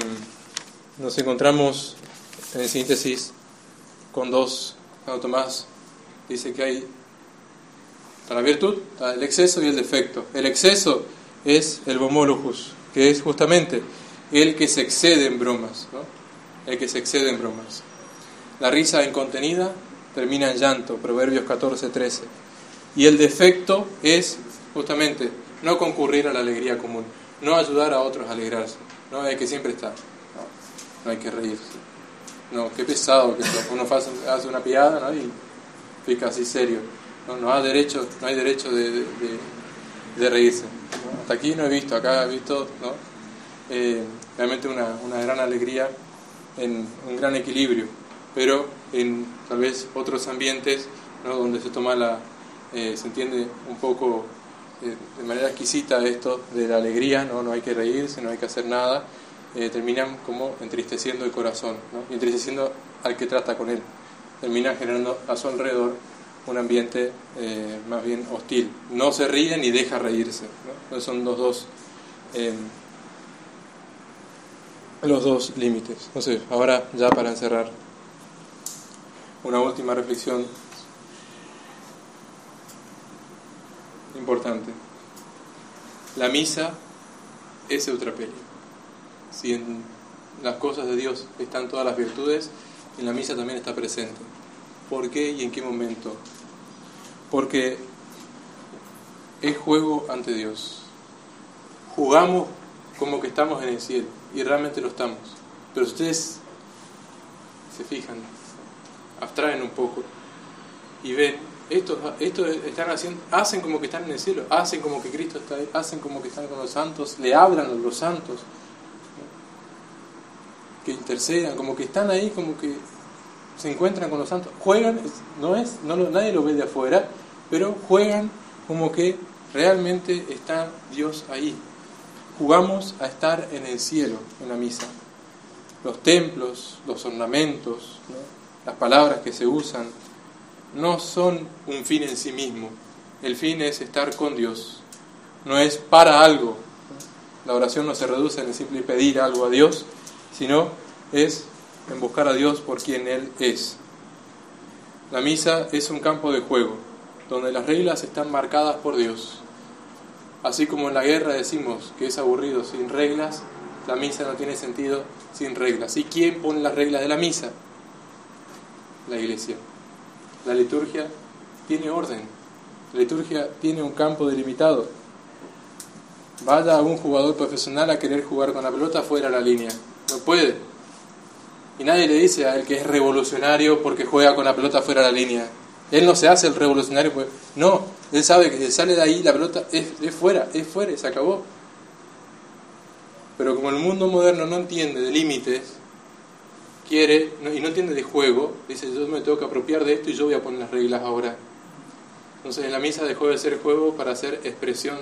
Speaker 1: nos encontramos en síntesis con dos. Tomás dice que hay la virtud el exceso y el defecto. El exceso es el bomolujus, que es justamente el que se excede en bromas, el que se excede en bromas. La risa incontenida termina en llanto, Proverbios 14, 13. Y el defecto es justamente no concurrir a la alegría común, no ayudar a otros a alegrarse, ¿no? el que siempre está no hay que reírse. No, qué pesado que [LAUGHS] uno hace una piada ¿no? y fica así serio. No, no, hay derecho, no hay derecho de, de, reírse. Hasta aquí no he visto, acá he visto ¿no? Eh, realmente una, una, gran alegría, en un gran equilibrio, pero en tal vez otros ambientes ¿no? donde se toma la, eh, se entiende un poco eh, de manera exquisita esto de la alegría, ¿no? no hay que reírse, no hay que hacer nada, eh, terminan como entristeciendo el corazón, ¿no? entristeciendo al que trata con él. Terminan generando a su alrededor un ambiente eh, más bien hostil. No se ríe ni deja reírse. Son los dos, em, los dos límites. Entonces, ahora ya para encerrar, una última reflexión importante. La misa es eutrapelia si en las cosas de Dios están todas las virtudes, en la misa también está presente. ¿Por qué y en qué momento? Porque es juego ante Dios. jugamos como que estamos en el cielo y realmente lo estamos. Pero ustedes se fijan, abstraen un poco y ven, estos, estos están haciendo, hacen como que están en el cielo, hacen como que Cristo está ahí, hacen como que están con los santos, le hablan a los santos, que intercedan, como que están ahí, como que se encuentran con los santos, juegan, no es, no nadie lo ve de afuera, pero juegan como que realmente está Dios ahí. Jugamos a estar en el cielo en la misa. Los templos, los ornamentos, las palabras que se usan, no son un fin en sí mismo. El fin es estar con Dios. No es para algo. La oración no se reduce en el simple pedir algo a Dios, sino es en buscar a Dios por quien Él es. La misa es un campo de juego, donde las reglas están marcadas por Dios. Así como en la guerra decimos que es aburrido sin reglas, la misa no tiene sentido sin reglas. ¿Y quién pone las reglas de la misa? La iglesia. La liturgia tiene orden. La liturgia tiene un campo delimitado. Vaya un jugador profesional a querer jugar con la pelota fuera de la línea. No puede. Y nadie le dice a él que es revolucionario porque juega con la pelota fuera de la línea. Él no se hace el revolucionario. Pues, no, él sabe que si sale de ahí la pelota es, es fuera, es fuera se acabó. Pero como el mundo moderno no entiende de límites, quiere y no entiende de juego, dice yo me tengo que apropiar de esto y yo voy a poner las reglas ahora. Entonces en la misa dejó de ser juego para ser expresión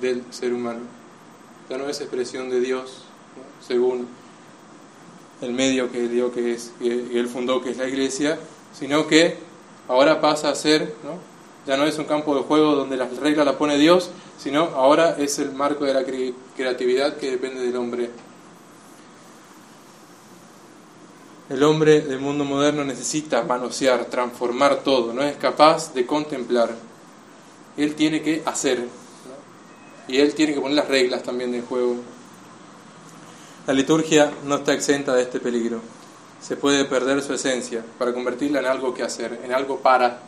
Speaker 1: del ser humano. Ya no es expresión de Dios, según el medio que, dio, que, es, que él fundó, que es la iglesia, sino que ahora pasa a ser, ¿no? ya no es un campo de juego donde las reglas las pone Dios, sino ahora es el marco de la creatividad que depende del hombre. El hombre del mundo moderno necesita manosear, transformar todo, no es capaz de contemplar. Él tiene que hacer. Y él tiene que poner las reglas también del juego. La liturgia no está exenta de este peligro. Se puede perder su esencia para convertirla en algo que hacer, en algo para,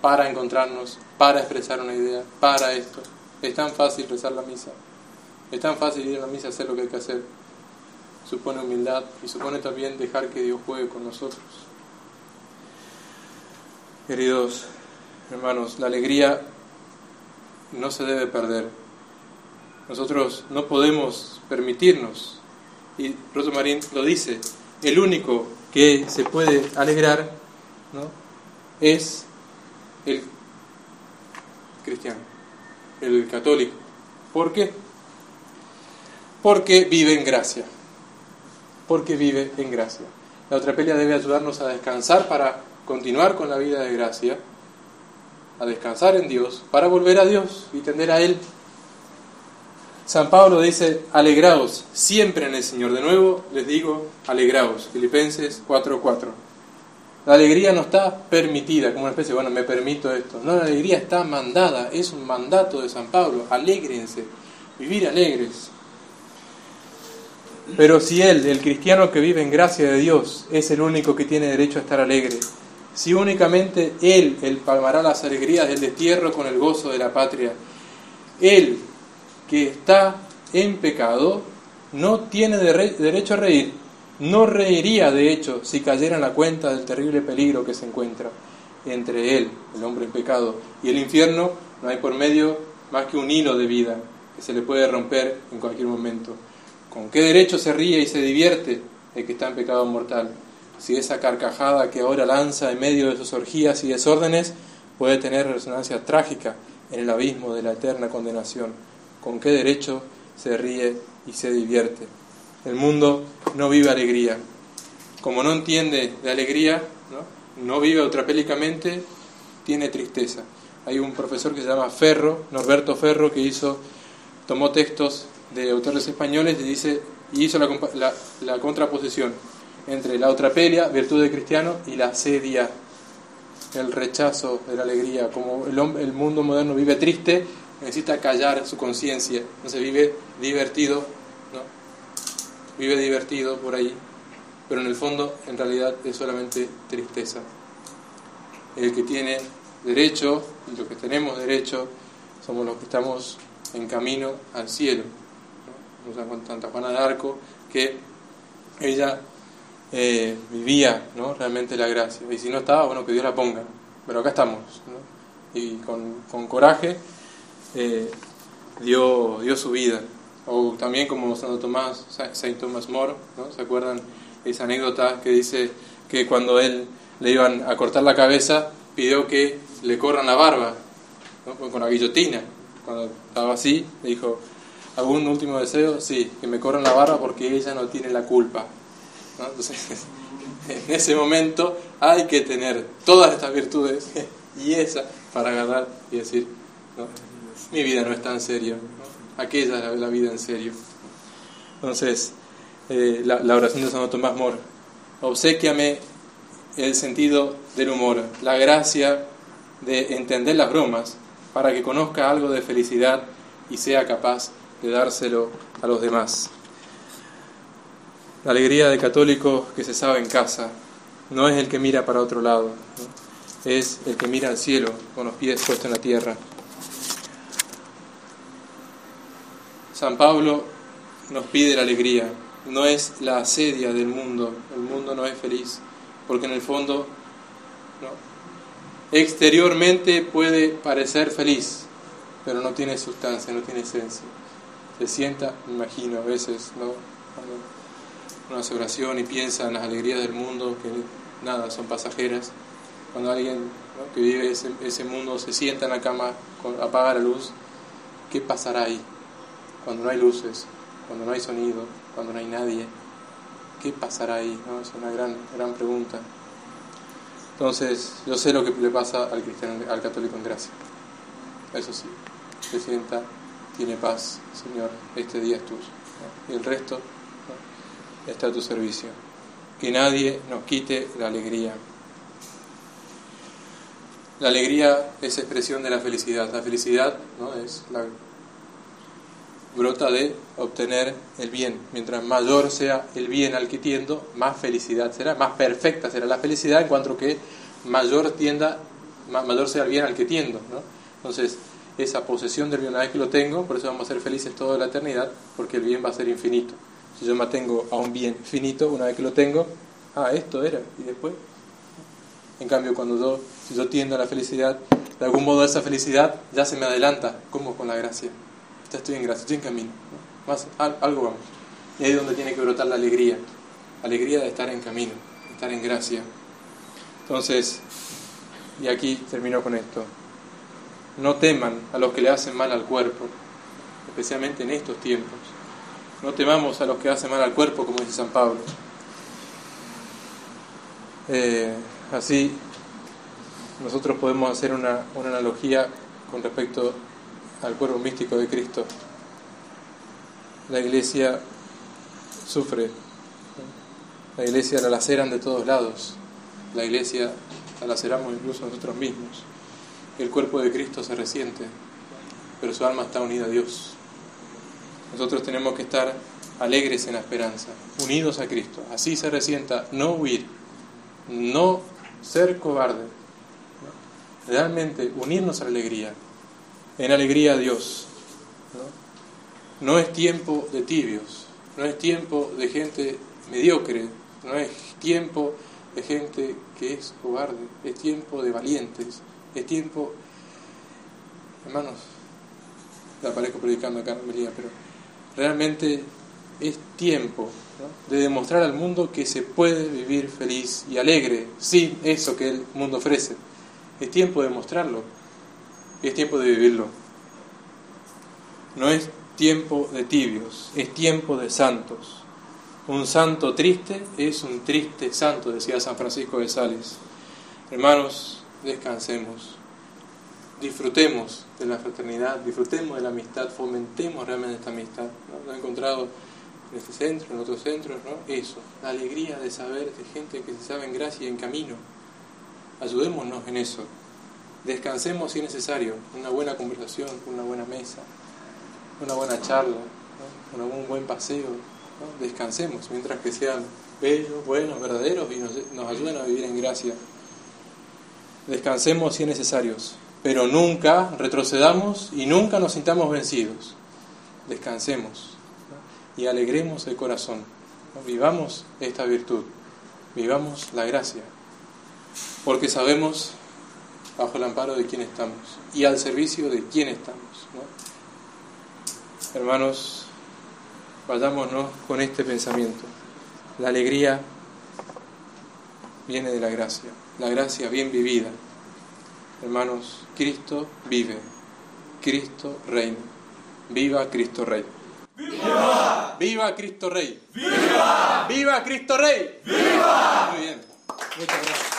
Speaker 1: para encontrarnos, para expresar una idea, para esto. Es tan fácil rezar la misa. Es tan fácil ir a la misa a hacer lo que hay que hacer. Supone humildad y supone también dejar que Dios juegue con nosotros. Queridos hermanos, la alegría no se debe perder. Nosotros no podemos permitirnos y Marín lo dice, el único que se puede alegrar ¿no? es el cristiano, el católico. ¿Por qué? Porque vive en gracia. Porque vive en gracia. La otra pelea debe ayudarnos a descansar para continuar con la vida de gracia, a descansar en Dios, para volver a Dios y tender a Él San Pablo dice, alegraos siempre en el Señor. De nuevo les digo, alegraos. Filipenses 4:4. La alegría no está permitida, como una especie, bueno, me permito esto. No, la alegría está mandada, es un mandato de San Pablo. Alégrense, vivir alegres. Pero si él, el cristiano que vive en gracia de Dios, es el único que tiene derecho a estar alegre, si únicamente él, él palmará las alegrías del destierro con el gozo de la patria, él que está en pecado no tiene derecho a reír. No reiría, de hecho, si cayera en la cuenta del terrible peligro que se encuentra entre él, el hombre en pecado, y el infierno. No hay por medio más que un hilo de vida que se le puede romper en cualquier momento. ¿Con qué derecho se ríe y se divierte el que está en pecado mortal? Si esa carcajada que ahora lanza en medio de sus orgías y desórdenes puede tener resonancia trágica en el abismo de la eterna condenación con qué derecho se ríe y se divierte. El mundo no vive alegría. Como no entiende de alegría, no, vive ultrapélicamente, tiene tristeza. Hay un profesor que se llama Ferro, Norberto Ferro, que hizo, tomó textos de autores españoles y, dice, y hizo la, la, contraposición entre la otrapelia, virtud de cristiano, y la sedia, el rechazo de la alegría. Como el, el mundo moderno vive triste, necesita callar su conciencia, se vive divertido, ¿no? Vive divertido por ahí, pero en el fondo en realidad es solamente tristeza. El que tiene derecho y los que tenemos derecho somos los que estamos en camino al cielo. ¿no? Con Santa Juana de Arco que ella eh, vivía ¿no? realmente la gracia. Y si no estaba, bueno, que Dios la ponga. Pero acá estamos. ¿no? Y con, con coraje eh, dio, dio su vida. O también como Santo Tomás, Saint Thomas More, ¿no? ¿se acuerdan esa anécdota que dice que cuando él le iban a cortar la cabeza, pidió que le corran la barba, ¿no? con la guillotina. Cuando estaba así, dijo, ¿algún último deseo? Sí, que me corran la barba porque ella no tiene la culpa. Entonces, [LAUGHS] en ese momento hay que tener todas estas virtudes [LAUGHS] y esa para agarrar y decir, mi vida no es tan seria, aquella es la, vida en serio. Entonces, eh, la, oración de Santo Tomás Moro, obsequiame el sentido del humor, la gracia de entender las bromas, para que conozca algo de felicidad y sea capaz de dárselo a los demás. La alegría del católico que se sabe en casa no es el que mira para otro lado, es el que mira al cielo con los pies puestos en la tierra. San Pablo nos pide la alegría, no es la asedia del mundo, el mundo no es feliz, porque en el fondo exteriormente puede parecer feliz, pero no tiene sustancia, no tiene esencia. Se sienta, me imagino, a veces, ¿no? Cuando uno hace oración y piensa en las alegrías del mundo, que nada, son pasajeras. Cuando alguien que vive ese, ese mundo se sienta en la cama, apaga la luz, ¿qué pasará ahí? Cuando no hay luces, cuando no hay sonido, cuando no hay nadie, ¿qué pasará ahí? ¿no? Es una gran, gran pregunta. Entonces, yo sé lo que le pasa al cristiano, al católico en gracia. Eso sí, se sienta, tiene paz, Señor, este día es tuyo. Y el resto está a tu servicio. Que nadie nos quite la alegría. La alegría es expresión de la felicidad. La felicidad ¿no? es la brota de obtener el bien. Mientras mayor sea el bien al que tiendo, más felicidad será, más perfecta será la felicidad en cuanto que mayor tienda, mayor sea el bien al que tiendo. ¿no? Entonces, esa posesión del bien una vez que lo tengo, por eso vamos a ser felices toda la eternidad, porque el bien va a ser infinito. Si yo me atengo a un bien finito, una vez que lo tengo, ah, esto era, y después. En cambio, cuando yo, si yo tiendo a la felicidad, de algún modo esa felicidad ya se me adelanta, como con la gracia ya estoy en gracia, estoy en camino. Más, algo vamos. Y ahí es donde tiene que brotar la alegría. Alegría de estar en camino, de estar en gracia. Entonces, y aquí termino con esto. No teman a los que le hacen mal al cuerpo, especialmente en estos tiempos. No temamos a los que hacen mal al cuerpo, como dice San Pablo. Eh, así, nosotros podemos hacer una, una analogía con respecto al cuerpo místico de Cristo. La iglesia sufre, la iglesia la laceran de todos lados, la iglesia la laceramos incluso nosotros mismos. El cuerpo de Cristo se resiente, pero su alma está unida a Dios. Nosotros tenemos que estar alegres en la esperanza, unidos a Cristo. Así se resienta, no huir, no ser cobarde, realmente unirnos a la alegría, en alegría a Dios. ¿no? es tiempo de tibios, no es tiempo de gente mediocre, no es tiempo de gente que es cobarde, es tiempo de valientes, es tiempo, hermanos, la aparezco predicando acá en pero realmente es tiempo de demostrar al mundo que se puede vivir feliz y alegre sin eso que el mundo ofrece. Es tiempo de mostrarlo es tiempo de vivirlo. No es tiempo de tibios, es tiempo de santos. Un santo triste es un triste santo, decía San Francisco de Sales. Hermanos, descansemos, disfrutemos de la fraternidad, disfrutemos de la amistad, fomentemos realmente esta amistad. ¿no? Lo he encontrado en este centro, en otros centros, ¿no? Eso, la alegría de saber de gente que se sabe en gracia y en camino. Ayudémonos en eso. Descansemos si es necesario, una buena conversación, una buena mesa, una buena charla, un buen paseo. Descansemos mientras que sean bellos, buenos, verdaderos y nos, nos ayuden a vivir en gracia. Descansemos si es necesario, pero nunca retrocedamos y nunca nos sintamos vencidos. Descansemos y alegremos el corazón. Vivamos esta virtud, vivamos la gracia, porque sabemos bajo el amparo de quién estamos y al servicio de quién estamos. Hermanos, vayámonos con este pensamiento. La alegría viene de la gracia, la gracia bien vivida. Hermanos, Cristo vive, Cristo reina. Viva Cristo Rey. ¡Viva! ¡Viva Cristo Rey! ¡Viva! ¡Viva Cristo Rey! ¡Viva! Muy bien. Muchas gracias.